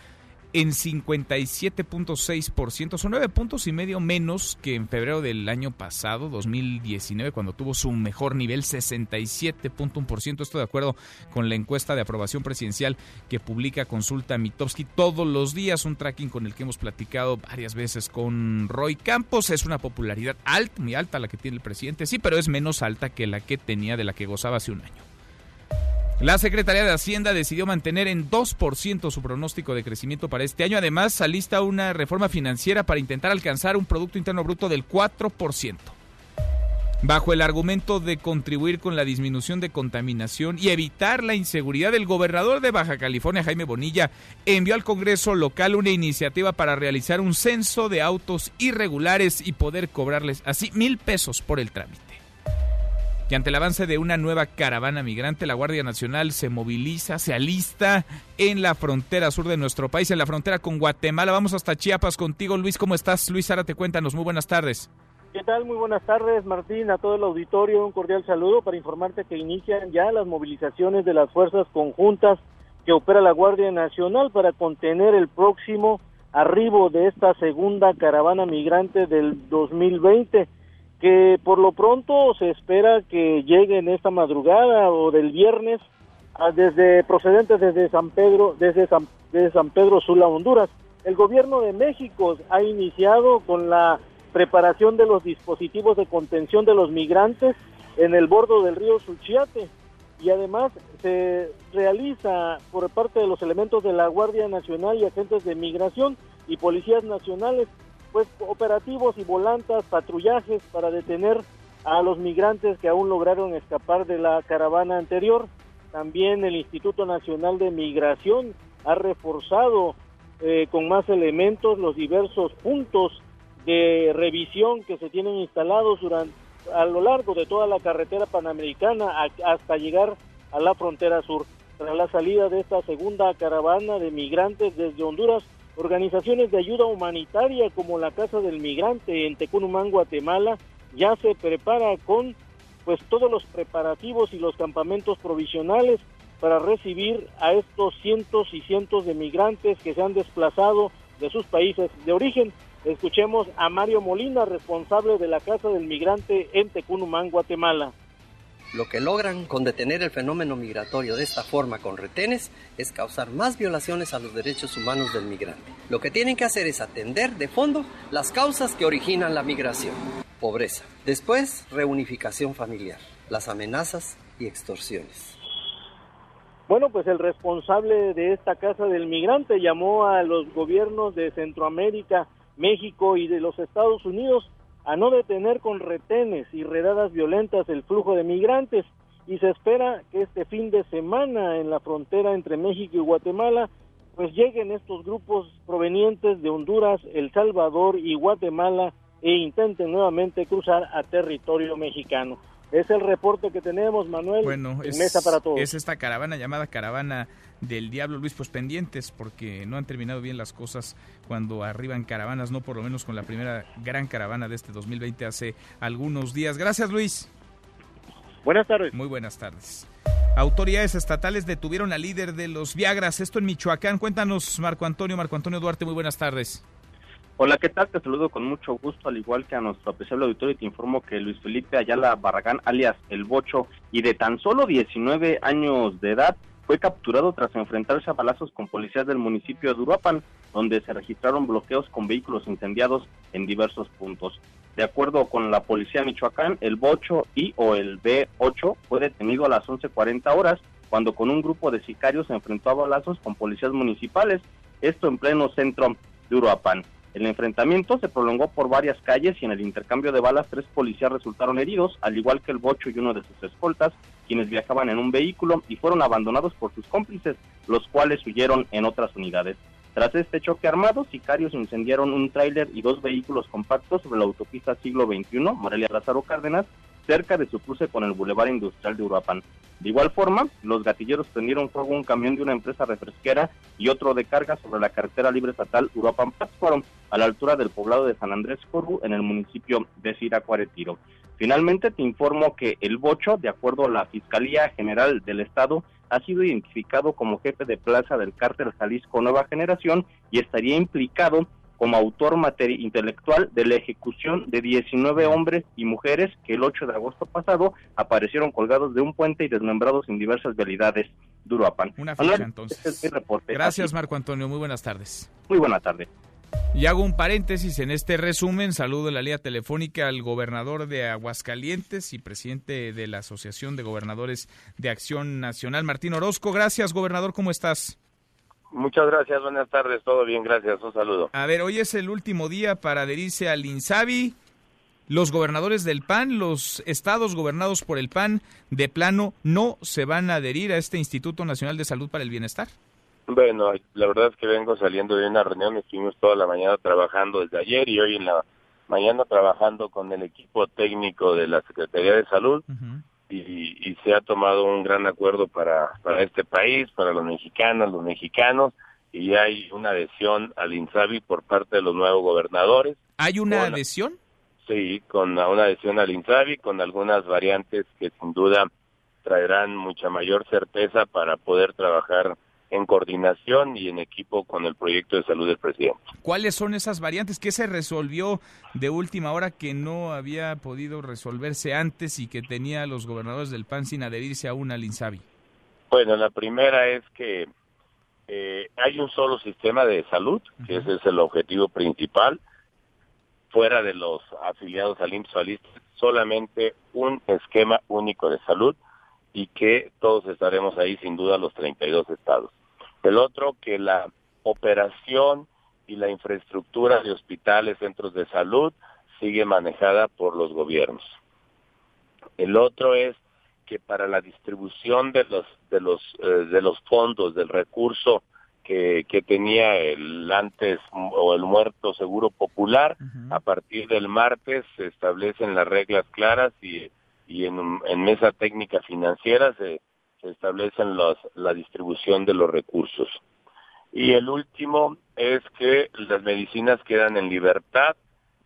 en 57.6%, son nueve puntos y medio menos que en febrero del año pasado, 2019, cuando tuvo su mejor nivel, 67.1%. Esto de acuerdo con la encuesta de aprobación presidencial que publica Consulta Mitowski todos los días, un tracking con el que hemos platicado varias veces con Roy Campos. Es una popularidad alta, muy alta la que tiene el presidente, sí, pero es menos alta que la que tenía, de la que gozaba hace un año. La Secretaría de Hacienda decidió mantener en 2% su pronóstico de crecimiento para este año. Además, alista una reforma financiera para intentar alcanzar un Producto Interno Bruto del 4%. Bajo el argumento de contribuir con la disminución de contaminación y evitar la inseguridad, el gobernador de Baja California, Jaime Bonilla, envió al Congreso local una iniciativa para realizar un censo de autos irregulares y poder cobrarles así mil pesos por el trámite que ante el avance de una nueva caravana migrante, la Guardia Nacional se moviliza, se alista en la frontera sur de nuestro país, en la frontera con Guatemala. Vamos hasta Chiapas contigo, Luis. ¿Cómo estás? Luis te cuéntanos. Muy buenas tardes. ¿Qué tal? Muy buenas tardes, Martín, a todo el auditorio. Un cordial saludo para informarte que inician ya las movilizaciones de las fuerzas conjuntas que opera la Guardia Nacional para contener el próximo arribo de esta segunda caravana migrante del 2020 que por lo pronto se espera que lleguen esta madrugada o del viernes desde procedentes desde San Pedro desde San, San Pedro Sula Honduras. El gobierno de México ha iniciado con la preparación de los dispositivos de contención de los migrantes en el bordo del río Suchiate y además se realiza por parte de los elementos de la Guardia Nacional y agentes de migración y policías nacionales pues operativos y volantas, patrullajes para detener a los migrantes que aún lograron escapar de la caravana anterior. También el Instituto Nacional de Migración ha reforzado eh, con más elementos los diversos puntos de revisión que se tienen instalados durante a lo largo de toda la carretera panamericana hasta llegar a la frontera sur. Tras la salida de esta segunda caravana de migrantes desde Honduras, Organizaciones de ayuda humanitaria como la Casa del Migrante en Tecunumán, Guatemala, ya se prepara con pues todos los preparativos y los campamentos provisionales para recibir a estos cientos y cientos de migrantes que se han desplazado de sus países de origen. Escuchemos a Mario Molina, responsable de la Casa del Migrante en Tecunumán, Guatemala. Lo que logran con detener el fenómeno migratorio de esta forma con retenes es causar más violaciones a los derechos humanos del migrante. Lo que tienen que hacer es atender de fondo las causas que originan la migración. Pobreza. Después, reunificación familiar, las amenazas y extorsiones. Bueno, pues el responsable de esta casa del migrante llamó a los gobiernos de Centroamérica, México y de los Estados Unidos a no detener con retenes y redadas violentas el flujo de migrantes y se espera que este fin de semana en la frontera entre México y Guatemala pues lleguen estos grupos provenientes de Honduras, El Salvador y Guatemala e intenten nuevamente cruzar a territorio mexicano. Es el reporte que tenemos, Manuel. Bueno, es, Mesa para todos. Es esta caravana llamada Caravana del Diablo, Luis, pues pendientes, porque no han terminado bien las cosas cuando arriban caravanas, no por lo menos con la primera gran caravana de este 2020 hace algunos días. Gracias, Luis. Buenas tardes. Muy buenas tardes. Autoridades estatales detuvieron al líder de los Viagras, esto en Michoacán. Cuéntanos, Marco Antonio, Marco Antonio Duarte, muy buenas tardes. Hola, ¿qué tal? Te saludo con mucho gusto, al igual que a nuestro apreciable auditorio, y te informo que Luis Felipe Ayala Barragán, alias El Bocho, y de tan solo 19 años de edad, fue capturado tras enfrentarse a balazos con policías del municipio de Uruapan, donde se registraron bloqueos con vehículos incendiados en diversos puntos. De acuerdo con la policía de Michoacán, el Bocho y o el B8 fue detenido a las 11.40 horas cuando con un grupo de sicarios se enfrentó a balazos con policías municipales, esto en pleno centro de Uruapan. El enfrentamiento se prolongó por varias calles y en el intercambio de balas tres policías resultaron heridos, al igual que el bocho y uno de sus escoltas, quienes viajaban en un vehículo y fueron abandonados por sus cómplices, los cuales huyeron en otras unidades. Tras este choque armado, sicarios incendiaron un tráiler y dos vehículos compactos sobre la autopista siglo XXI, Morelia Lázaro Cárdenas, cerca de su cruce con el Boulevard Industrial de Uruapan. De igual forma, los gatilleros prendieron fuego un camión de una empresa refresquera y otro de carga sobre la carretera libre estatal Uruapan-Pátzcuaro, a la altura del poblado de San Andrés Corbu, en el municipio de Siracuaretiro. Finalmente, te informo que el Bocho, de acuerdo a la Fiscalía General del Estado, ha sido identificado como jefe de plaza del cártel Jalisco Nueva Generación y estaría implicado como autor intelectual de la ejecución de 19 hombres y mujeres que el 8 de agosto pasado aparecieron colgados de un puente y desmembrados en diversas vialidades de Uruapan. Una fecha entonces. Este es mi reporte. Gracias Marco Antonio, muy buenas tardes. Muy buenas tardes. Y hago un paréntesis en este resumen. Saludo en la línea telefónica al gobernador de Aguascalientes y presidente de la Asociación de Gobernadores de Acción Nacional, Martín Orozco. Gracias, gobernador, ¿cómo estás? Muchas gracias, buenas tardes, todo bien, gracias, un saludo. A ver, hoy es el último día para adherirse al INSABI. Los gobernadores del PAN, los estados gobernados por el PAN, de plano, no se van a adherir a este Instituto Nacional de Salud para el Bienestar. Bueno, la verdad es que vengo saliendo de una reunión, estuvimos toda la mañana trabajando desde ayer y hoy en la mañana trabajando con el equipo técnico de la Secretaría de Salud y, y, se ha tomado un gran acuerdo para, para este país, para los mexicanos, los mexicanos y hay una adhesión al INSABI por parte de los nuevos gobernadores. ¿Hay una adhesión? Sí, con una adhesión al INSABI, con algunas variantes que sin duda traerán mucha mayor certeza para poder trabajar en coordinación y en equipo con el proyecto de salud del presidente. ¿Cuáles son esas variantes? ¿Qué se resolvió de última hora que no había podido resolverse antes y que tenía los gobernadores del PAN sin adherirse aún al INSABI? Bueno, la primera es que eh, hay un solo sistema de salud, que ese es el objetivo principal, fuera de los afiliados al IMSS solamente un esquema único de salud y que todos estaremos ahí sin duda los 32 estados. El otro, que la operación y la infraestructura de hospitales, centros de salud, sigue manejada por los gobiernos. El otro es que para la distribución de los de los eh, de los fondos del recurso que, que tenía el antes o el muerto seguro popular a partir del martes se establecen las reglas claras y y en, mesa técnica financiera se, se establecen los, la distribución de los recursos. Y el último es que las medicinas quedan en libertad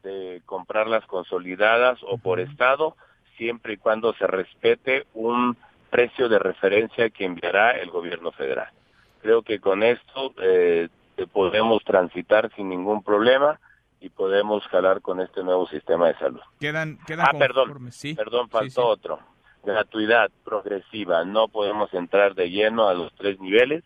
de comprarlas consolidadas o por estado, siempre y cuando se respete un precio de referencia que enviará el gobierno federal. Creo que con esto eh, podemos transitar sin ningún problema y podemos jalar con este nuevo sistema de salud. Quedan, ah, perdón, ¿sí? perdón, faltó otro. Gratuidad progresiva. No podemos entrar de lleno a los tres niveles,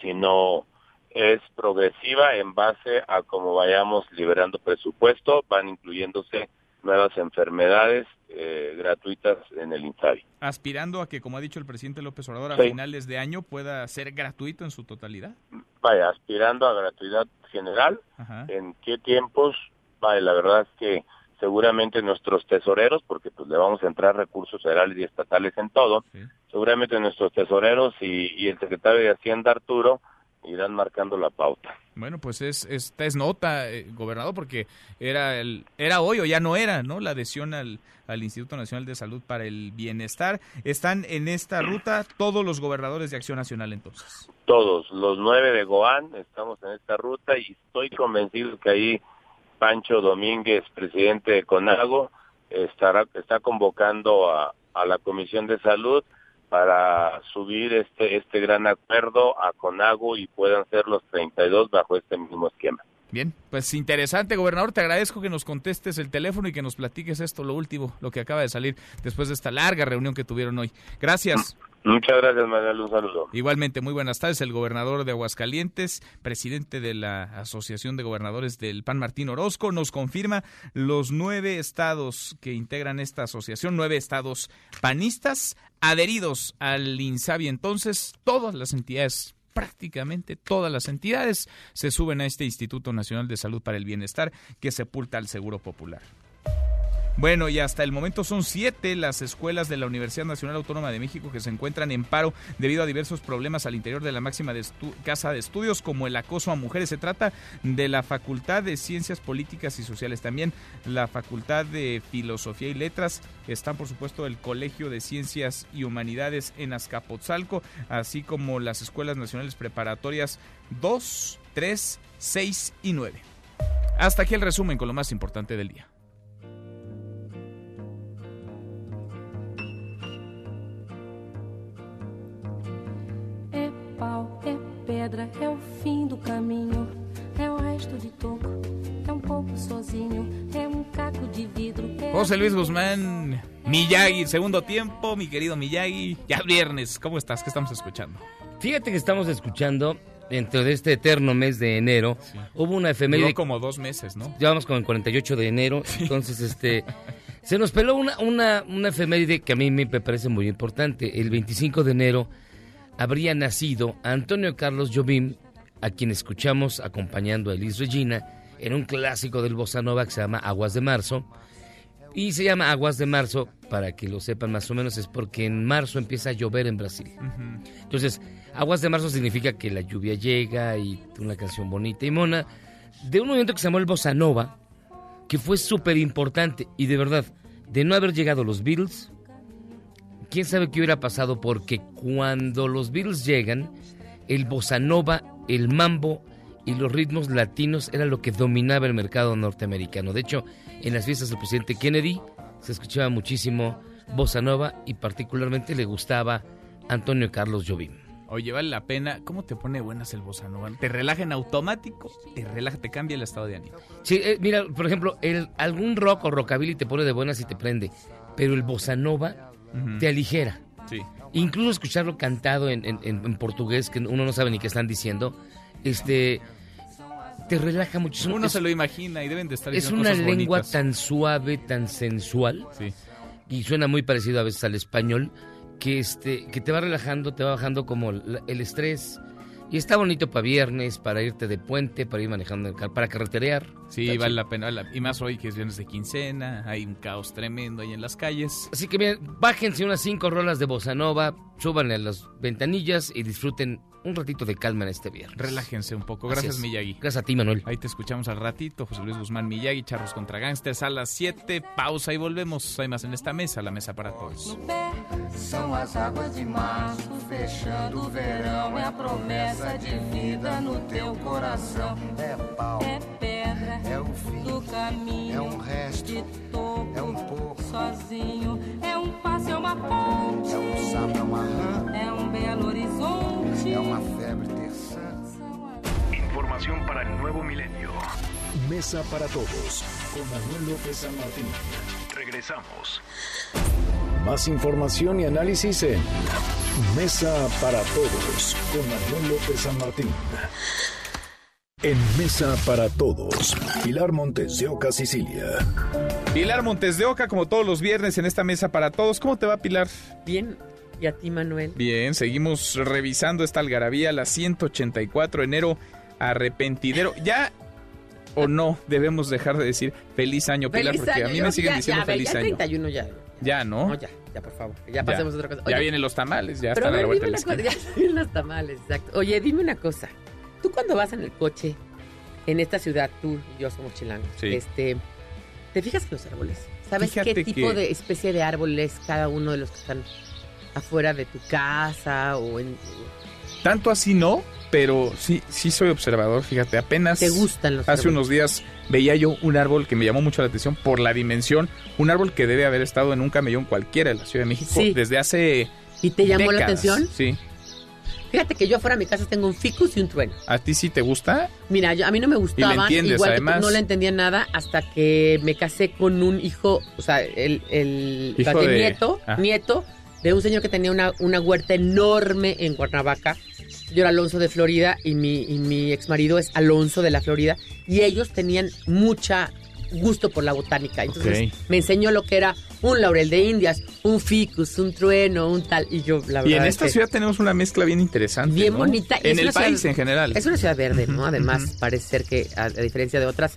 sino es progresiva en base a cómo vayamos liberando presupuesto, van incluyéndose nuevas enfermedades eh, gratuitas en el INSABI. Aspirando a que, como ha dicho el presidente López Obrador, a finales de año pueda ser gratuito en su totalidad. Vaya, aspirando a gratuidad general. ¿En qué tiempos? Vaya, la verdad es que seguramente nuestros tesoreros, porque pues le vamos a entrar recursos federales y estatales en todo, seguramente nuestros tesoreros y, y el secretario de Hacienda Arturo irán marcando la pauta. Bueno, pues es esta es nota, eh, gobernador, porque era el era hoy o ya no era, ¿no? La adhesión al, al Instituto Nacional de Salud para el Bienestar. Están en esta ruta todos los gobernadores de Acción Nacional, entonces. Todos, los nueve de Goan, estamos en esta ruta y estoy convencido que ahí Pancho Domínguez, presidente de CONAGO, estará está convocando a, a la Comisión de Salud para subir este este gran acuerdo a Conago y puedan ser los 32 bajo este mismo esquema. Bien, pues interesante, gobernador. Te agradezco que nos contestes el teléfono y que nos platiques esto, lo último, lo que acaba de salir después de esta larga reunión que tuvieron hoy. Gracias. Muchas gracias, Manuel. Un saludo. Igualmente, muy buenas tardes. El gobernador de Aguascalientes, presidente de la Asociación de Gobernadores del PAN, Martín Orozco, nos confirma los nueve estados que integran esta asociación, nueve estados panistas adheridos al INSABI. Entonces, todas las entidades prácticamente todas las entidades se suben a este Instituto Nacional de Salud para el Bienestar que sepulta al Seguro Popular. Bueno, y hasta el momento son siete las escuelas de la Universidad Nacional Autónoma de México que se encuentran en paro debido a diversos problemas al interior de la máxima casa de estudios, como el acoso a mujeres. Se trata de la Facultad de Ciencias Políticas y Sociales, también la Facultad de Filosofía y Letras. Están, por supuesto, el Colegio de Ciencias y Humanidades en Azcapotzalco, así como las escuelas nacionales preparatorias 2, 3, 6 y 9. Hasta aquí el resumen con lo más importante del día. Pedra, é o fim do caminho, é o resto de toco, é um pouco sozinho, é um caco de vidro. É José Luis Guzmán, Miyagi, segundo tiempo, mi querido Miyagi. Ya viernes, ¿cómo estás? ¿Qué estamos escuchando? Fíjate que estamos escuchando dentro de este eterno mes de enero, hubo una efeméride. Duró como dos meses, ¿no? Llevamos con el 48 de enero, entonces este. Se nos peló una, una, una efeméride que a mí me parece muy importante. El 25 de enero habría nacido Antonio Carlos Jobim, a quien escuchamos acompañando a Elis Regina en un clásico del bossa nova que se llama Aguas de Marzo. Y se llama Aguas de Marzo, para que lo sepan más o menos, es porque en marzo empieza a llover en Brasil. Entonces, Aguas de Marzo significa que la lluvia llega y una canción bonita y mona, de un movimiento que se llamó el bossa nova, que fue súper importante y de verdad, de no haber llegado los Beatles, quién sabe qué hubiera pasado porque cuando los Beatles llegan, el bossa nova, el mambo y los ritmos latinos era lo que dominaba el mercado norteamericano. De hecho, en las fiestas del presidente Kennedy se escuchaba muchísimo bossa nova y particularmente le gustaba Antonio Carlos Jobim. Oye, vale la pena. ¿Cómo te pone buenas el bossa nova? ¿Te relaja en automático? ¿Te relaja, te cambia el estado de ánimo? Sí, eh, mira, por ejemplo, el, algún rock o rockabilly te pone de buenas y te prende. Pero el bossa nova te aligera. Sí. Incluso escucharlo cantado en, en, portugués, que uno no sabe ni qué están diciendo, este te relaja mucho. Uno se lo imagina y deben de estar Es una lengua tan suave, tan sensual, sí. y suena muy parecido a veces al español, que, este, que te va relajando, te va bajando como el estrés, y está bonito para viernes, para irte de puente, para ir manejando, para carreterear. Sí, vale la pena. Y más hoy que es viernes de quincena, hay un caos tremendo ahí en las calles. Así que bien, bájense unas cinco rolas de bossa nova, súbanle a las ventanillas y disfruten un ratito de calma en este viernes. Relájense un poco. Gracias, Miyagi. Gracias a ti, Manuel. Ahí te escuchamos al ratito. José Luis Guzmán Miyagi, Charros contra Gangsters a las 7. Pausa y volvemos. Hay más en esta mesa, la mesa para todos. São as águas de março, fechando o verão. É a promessa de vida no teu coração. É pau, é pedra, é o fim do caminho. É um resto, de topo, é um pouco sozinho. É um passo, é uma ponte. É um sapo, é uma rã. É um belo horizonte. Información para el nuevo milenio. Mesa para todos con Manuel López San Martín. Regresamos. Más información y análisis en Mesa para todos con Manuel López San Martín. En Mesa para Todos, Pilar Montes de Oca, Sicilia. Pilar Montes de Oca, como todos los viernes en esta Mesa para Todos. ¿Cómo te va, Pilar? Bien. ¿Y a ti, Manuel? Bien, seguimos revisando esta algarabía, la 184 enero, arrepentidero. Ya o no debemos dejar de decir feliz año, Pilar, porque a mí me siguen diciendo feliz ya año. 31 ya. Ya, ¿no? No, ya, ya, por favor. Ya pasemos a otra cosa. ya vienen los tamales, ya pero están a la vuelta de la cosa, ya vienen los tamales, exacto. Oye, dime una cosa. Tú cuando vas en el coche en esta ciudad, tú y yo somos chilangos, Sí. este, ¿te fijas en los árboles? ¿Sabes Fíjate qué tipo que- de especie de árbol es cada uno de los que están afuera de tu casa o en... Tanto así no, pero sí, sí soy observador, fíjate, apenas ¿Te gustan los hace árboles? unos días veía yo un árbol que me llamó mucho la atención por la dimensión, un árbol que debe haber estado en un camellón cualquiera de la Ciudad de México Sí. desde hace ¿Y te llamó la atención? Sí. Fíjate que yo afuera de mi casa tengo un ficus y un trueno. ¿A ti sí te gusta? Mira, yo- a mí no me gustaban, entiendes, igual que no le entendía nada hasta que me casé con un hijo, o sea, el, el Hijo o sea, que de- nieto, ah. nieto de un señor que tenía una, una huerta enorme en Cuernavaca. Yo era Alonso de Florida y mi, y mi ex marido es Alonso de la Florida y ellos tenían mucha gusto por la botánica. Entonces me enseñó lo que era un laurel de Indias, un ficus, un trueno, un tal y yo la verdad Y en es esta que- ciudad tenemos una mezcla bien interesante. bien ¿no? bonita. y En el ciudad- país en general. Es una ciudad verde, ¿no? Además, parece ser que, a, a diferencia de otras,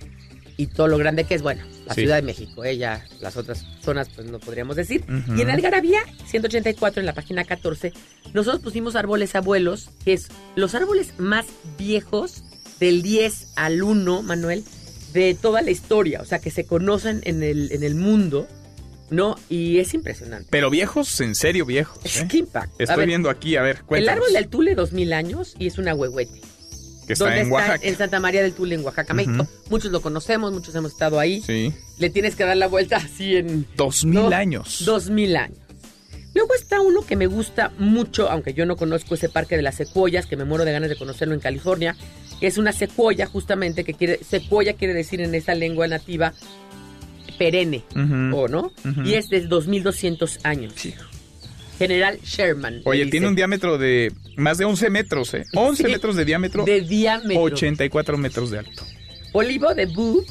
y todo lo grande que es, bueno, la Sí. Ciudad de México, ella, las otras zonas, pues no podríamos decir. Ujú. Y en Algarabía, 184, en la página 14, nosotros pusimos árboles abuelos, que es los árboles más viejos del 10 al 1, Manuel, de toda la historia, o sea, que se conocen en el, en el mundo, ¿no? Y es impresionante. Pero viejos, en serio viejos. ¿eh? ¿Qué impacto? Estoy ver, viendo aquí, a ver, El cuéntanos. árbol del Tule, 2000 años, y es una huehuete. Que está ¿Dónde en Oaxaca. En Santa María del Tule, en Oaxaca, México. Muchos lo conocemos, muchos hemos estado ahí. Sí. Le tienes que dar la vuelta así en... Dos mil ¿no? años. Dos mil años. Luego está uno que me gusta mucho, aunque yo no conozco ese parque de las secuoyas, que me muero de ganas de conocerlo en California, que es una secuoya justamente, que quiere, secuoya quiere decir en esa lengua nativa perenne. ¿o no? Ujú. Y es de 2200 años. General Sherman. Oye, tiene un diámetro de más de 11 metros, ¿eh? 11 Sí, metros de diámetro. de diámetro. 84 metros de alto. Olivo de Boo,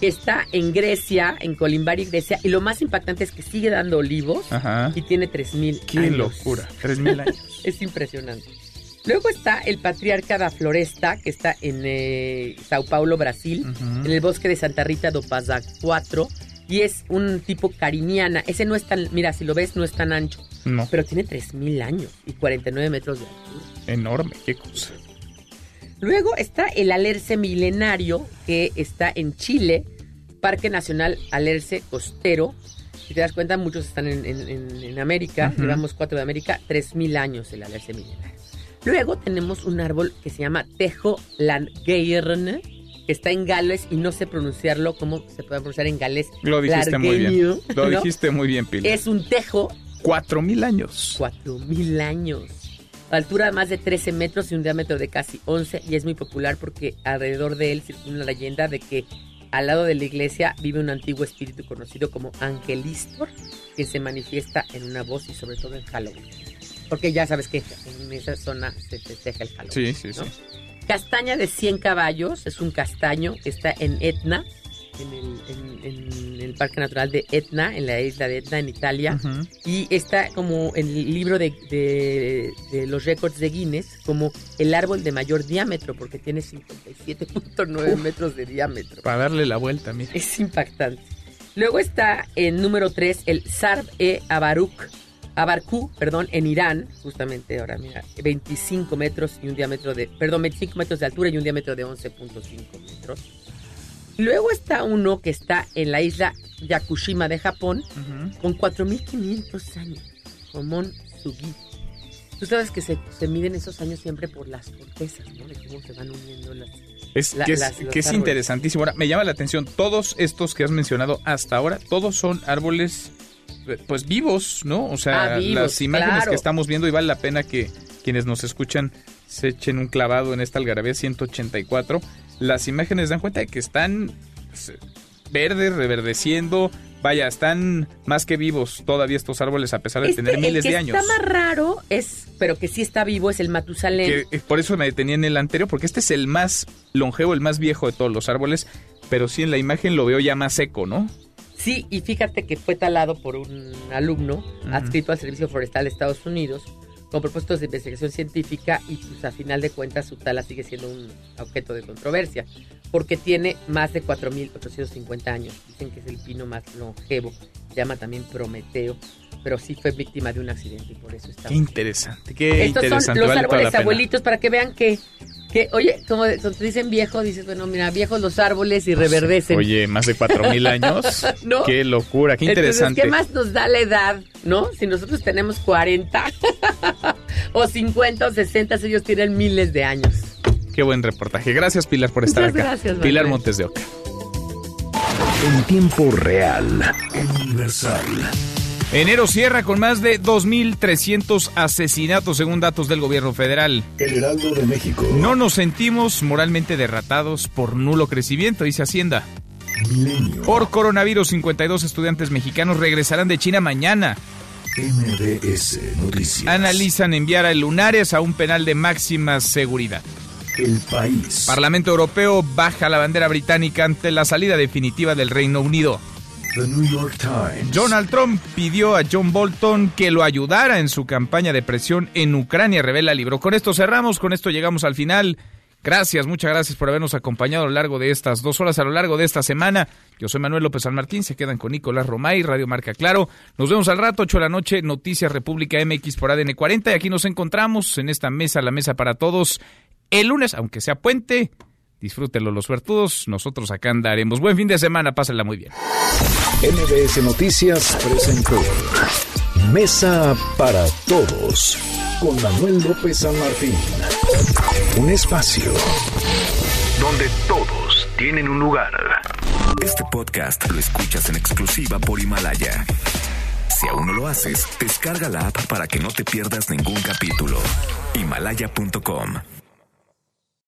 que está en Grecia, en Colimbari, Grecia, y lo más impactante es que sigue dando olivos Ajá. y tiene 3000 Qué años. locura. 3000 años. es impresionante. Luego está el Patriarca da Floresta, que está en eh, Sao Paulo, Brasil, en el bosque de Santa Rita do Pazá 4, y es un tipo cariniana. Ese no es tan, mira, si lo ves, no es tan ancho, No, pero tiene 3000 años y 49 metros de altura. enorme, qué cosa. Luego está el alerce milenario, que está en Chile, Parque Nacional Alerce Costero. Si te das cuenta, muchos están en, en- en- en América, Ujú. llevamos cuatro de América, 3.000 años el alerce milenario. Luego tenemos un árbol que se llama Tejo Langeirne, que está en Gales y no sé pronunciarlo como se puede pronunciar en galés. Lo dijiste muy bien. Lo ¿no? dijiste muy bien, Pilar. Es un tejo Cuatro mil años. 4000 años. Altura de más de 13 metros y un diámetro de casi 11 y es muy popular porque alrededor de él circula una leyenda de que al lado de la iglesia vive un antiguo espíritu conocido como Angelistor que se manifiesta en una voz y sobre todo en Halloween. Porque ya sabes que en esa zona se festeja el Halloween. Sí, sí, ¿no? sí. Castaña de 100 caballos, es un castaño que está en Etna, en el, en- en el Parque Natural de Etna, en la isla de Etna, en Italia. Ujú. Y está como en el libro de, de- de los récords de Guinness como el árbol de mayor diámetro, porque tiene 57.9 metros de diámetro. Para darle la vuelta, mira. Es impactante. Luego está en número 3 el Sarb e Abaruk, Abarku, perdón, en Irán, justamente ahora mira, 25 metros y un diámetro de, perdón, 25 metros de altura y un diámetro de 11.5 metros. Luego está uno que está en la isla Yakushima de Japón con 4.500 años, Homon Sugi. Tú sabes que se, se miden esos años siempre por las cortezas, ¿no? De cómo se van uniendo las... Es, la- que es, las- los que es árboles. interesantísimo. Ahora, me llama la atención, todos estos que has mencionado hasta ahora, todos son árboles, eh, pues vivos, ¿no? O sea, Ah, vivos, las imágenes claro. que estamos viendo y vale la pena que quienes nos escuchan se echen un clavado en esta algarabía 184. Las imágenes dan cuenta de que están pues, verdes, reverdeciendo, vaya, están más que vivos todavía estos árboles a pesar de Este, tener miles el que de años. está más raro es, pero que sí está vivo, es el Matusalén. Que, eh, por eso me detenía en el anterior, porque este es el más longevo, el más viejo de todos los árboles, pero sí en la imagen lo veo ya más seco, ¿no? Sí, y fíjate que fue talado por un alumno adscrito al Servicio Forestal de Estados Unidos con propósitos de investigación científica y pues a final de cuentas su tala sigue siendo un objeto de controversia porque tiene más de 4.850 años. Dicen que es el pino más longevo, se llama también Prometeo, pero sí fue víctima de un accidente y por eso está... Qué interesante, qué Estos interesante. son los vale árboles abuelitos para que vean que, que oye, como te dicen viejo, dices, bueno, mira, viejos los árboles y reverdecen. Oye, más de cuatro mil años. ¿No? Qué locura, qué Entonces, interesante. ¿qué más nos da la edad, no? Si nosotros tenemos 40 o 50 o 60, ellos tienen miles de años. Qué buen reportaje. Gracias, Pilar, por estar Muchas acá. gracias, Pilar Manuel. Montes de Oca. En tiempo real. Universal. Enero cierra con más de 2.300 asesinatos según datos del gobierno federal. El Heraldo de México. No nos sentimos moralmente derratados por nulo crecimiento, dice Hacienda. Milenio. Por coronavirus, 52 estudiantes mexicanos regresarán de China mañana. MBS Noticias. Analizan enviar a Lunares a un penal de máxima seguridad. El país. Parlamento Europeo baja la bandera británica ante la salida definitiva del Reino Unido. The New York Times. Donald Trump pidió a John Bolton que lo ayudara en su campaña de presión en Ucrania, revela el libro. Con esto cerramos, con esto llegamos al final. Gracias, muchas gracias por habernos acompañado a lo largo de estas dos horas, a lo largo de esta semana. Yo soy Manuel López San Martín, se quedan con Nicolás Romay, Radio Marca Claro. Nos vemos al rato, 8 de la noche, Noticias República MX por ADN 40. Y aquí nos encontramos en esta mesa, la mesa para todos, el lunes, aunque sea puente. Disfrútenlo los suertudos, nosotros acá andaremos. Buen fin de semana, pásenla muy bien. MBS Noticias presentó Mesa para Todos con Manuel López San Martín. Un espacio donde todos tienen un lugar. Este podcast lo escuchas en exclusiva por Himalaya. Si aún no lo haces, descarga la app para que no te pierdas ningún capítulo. Himalaya.com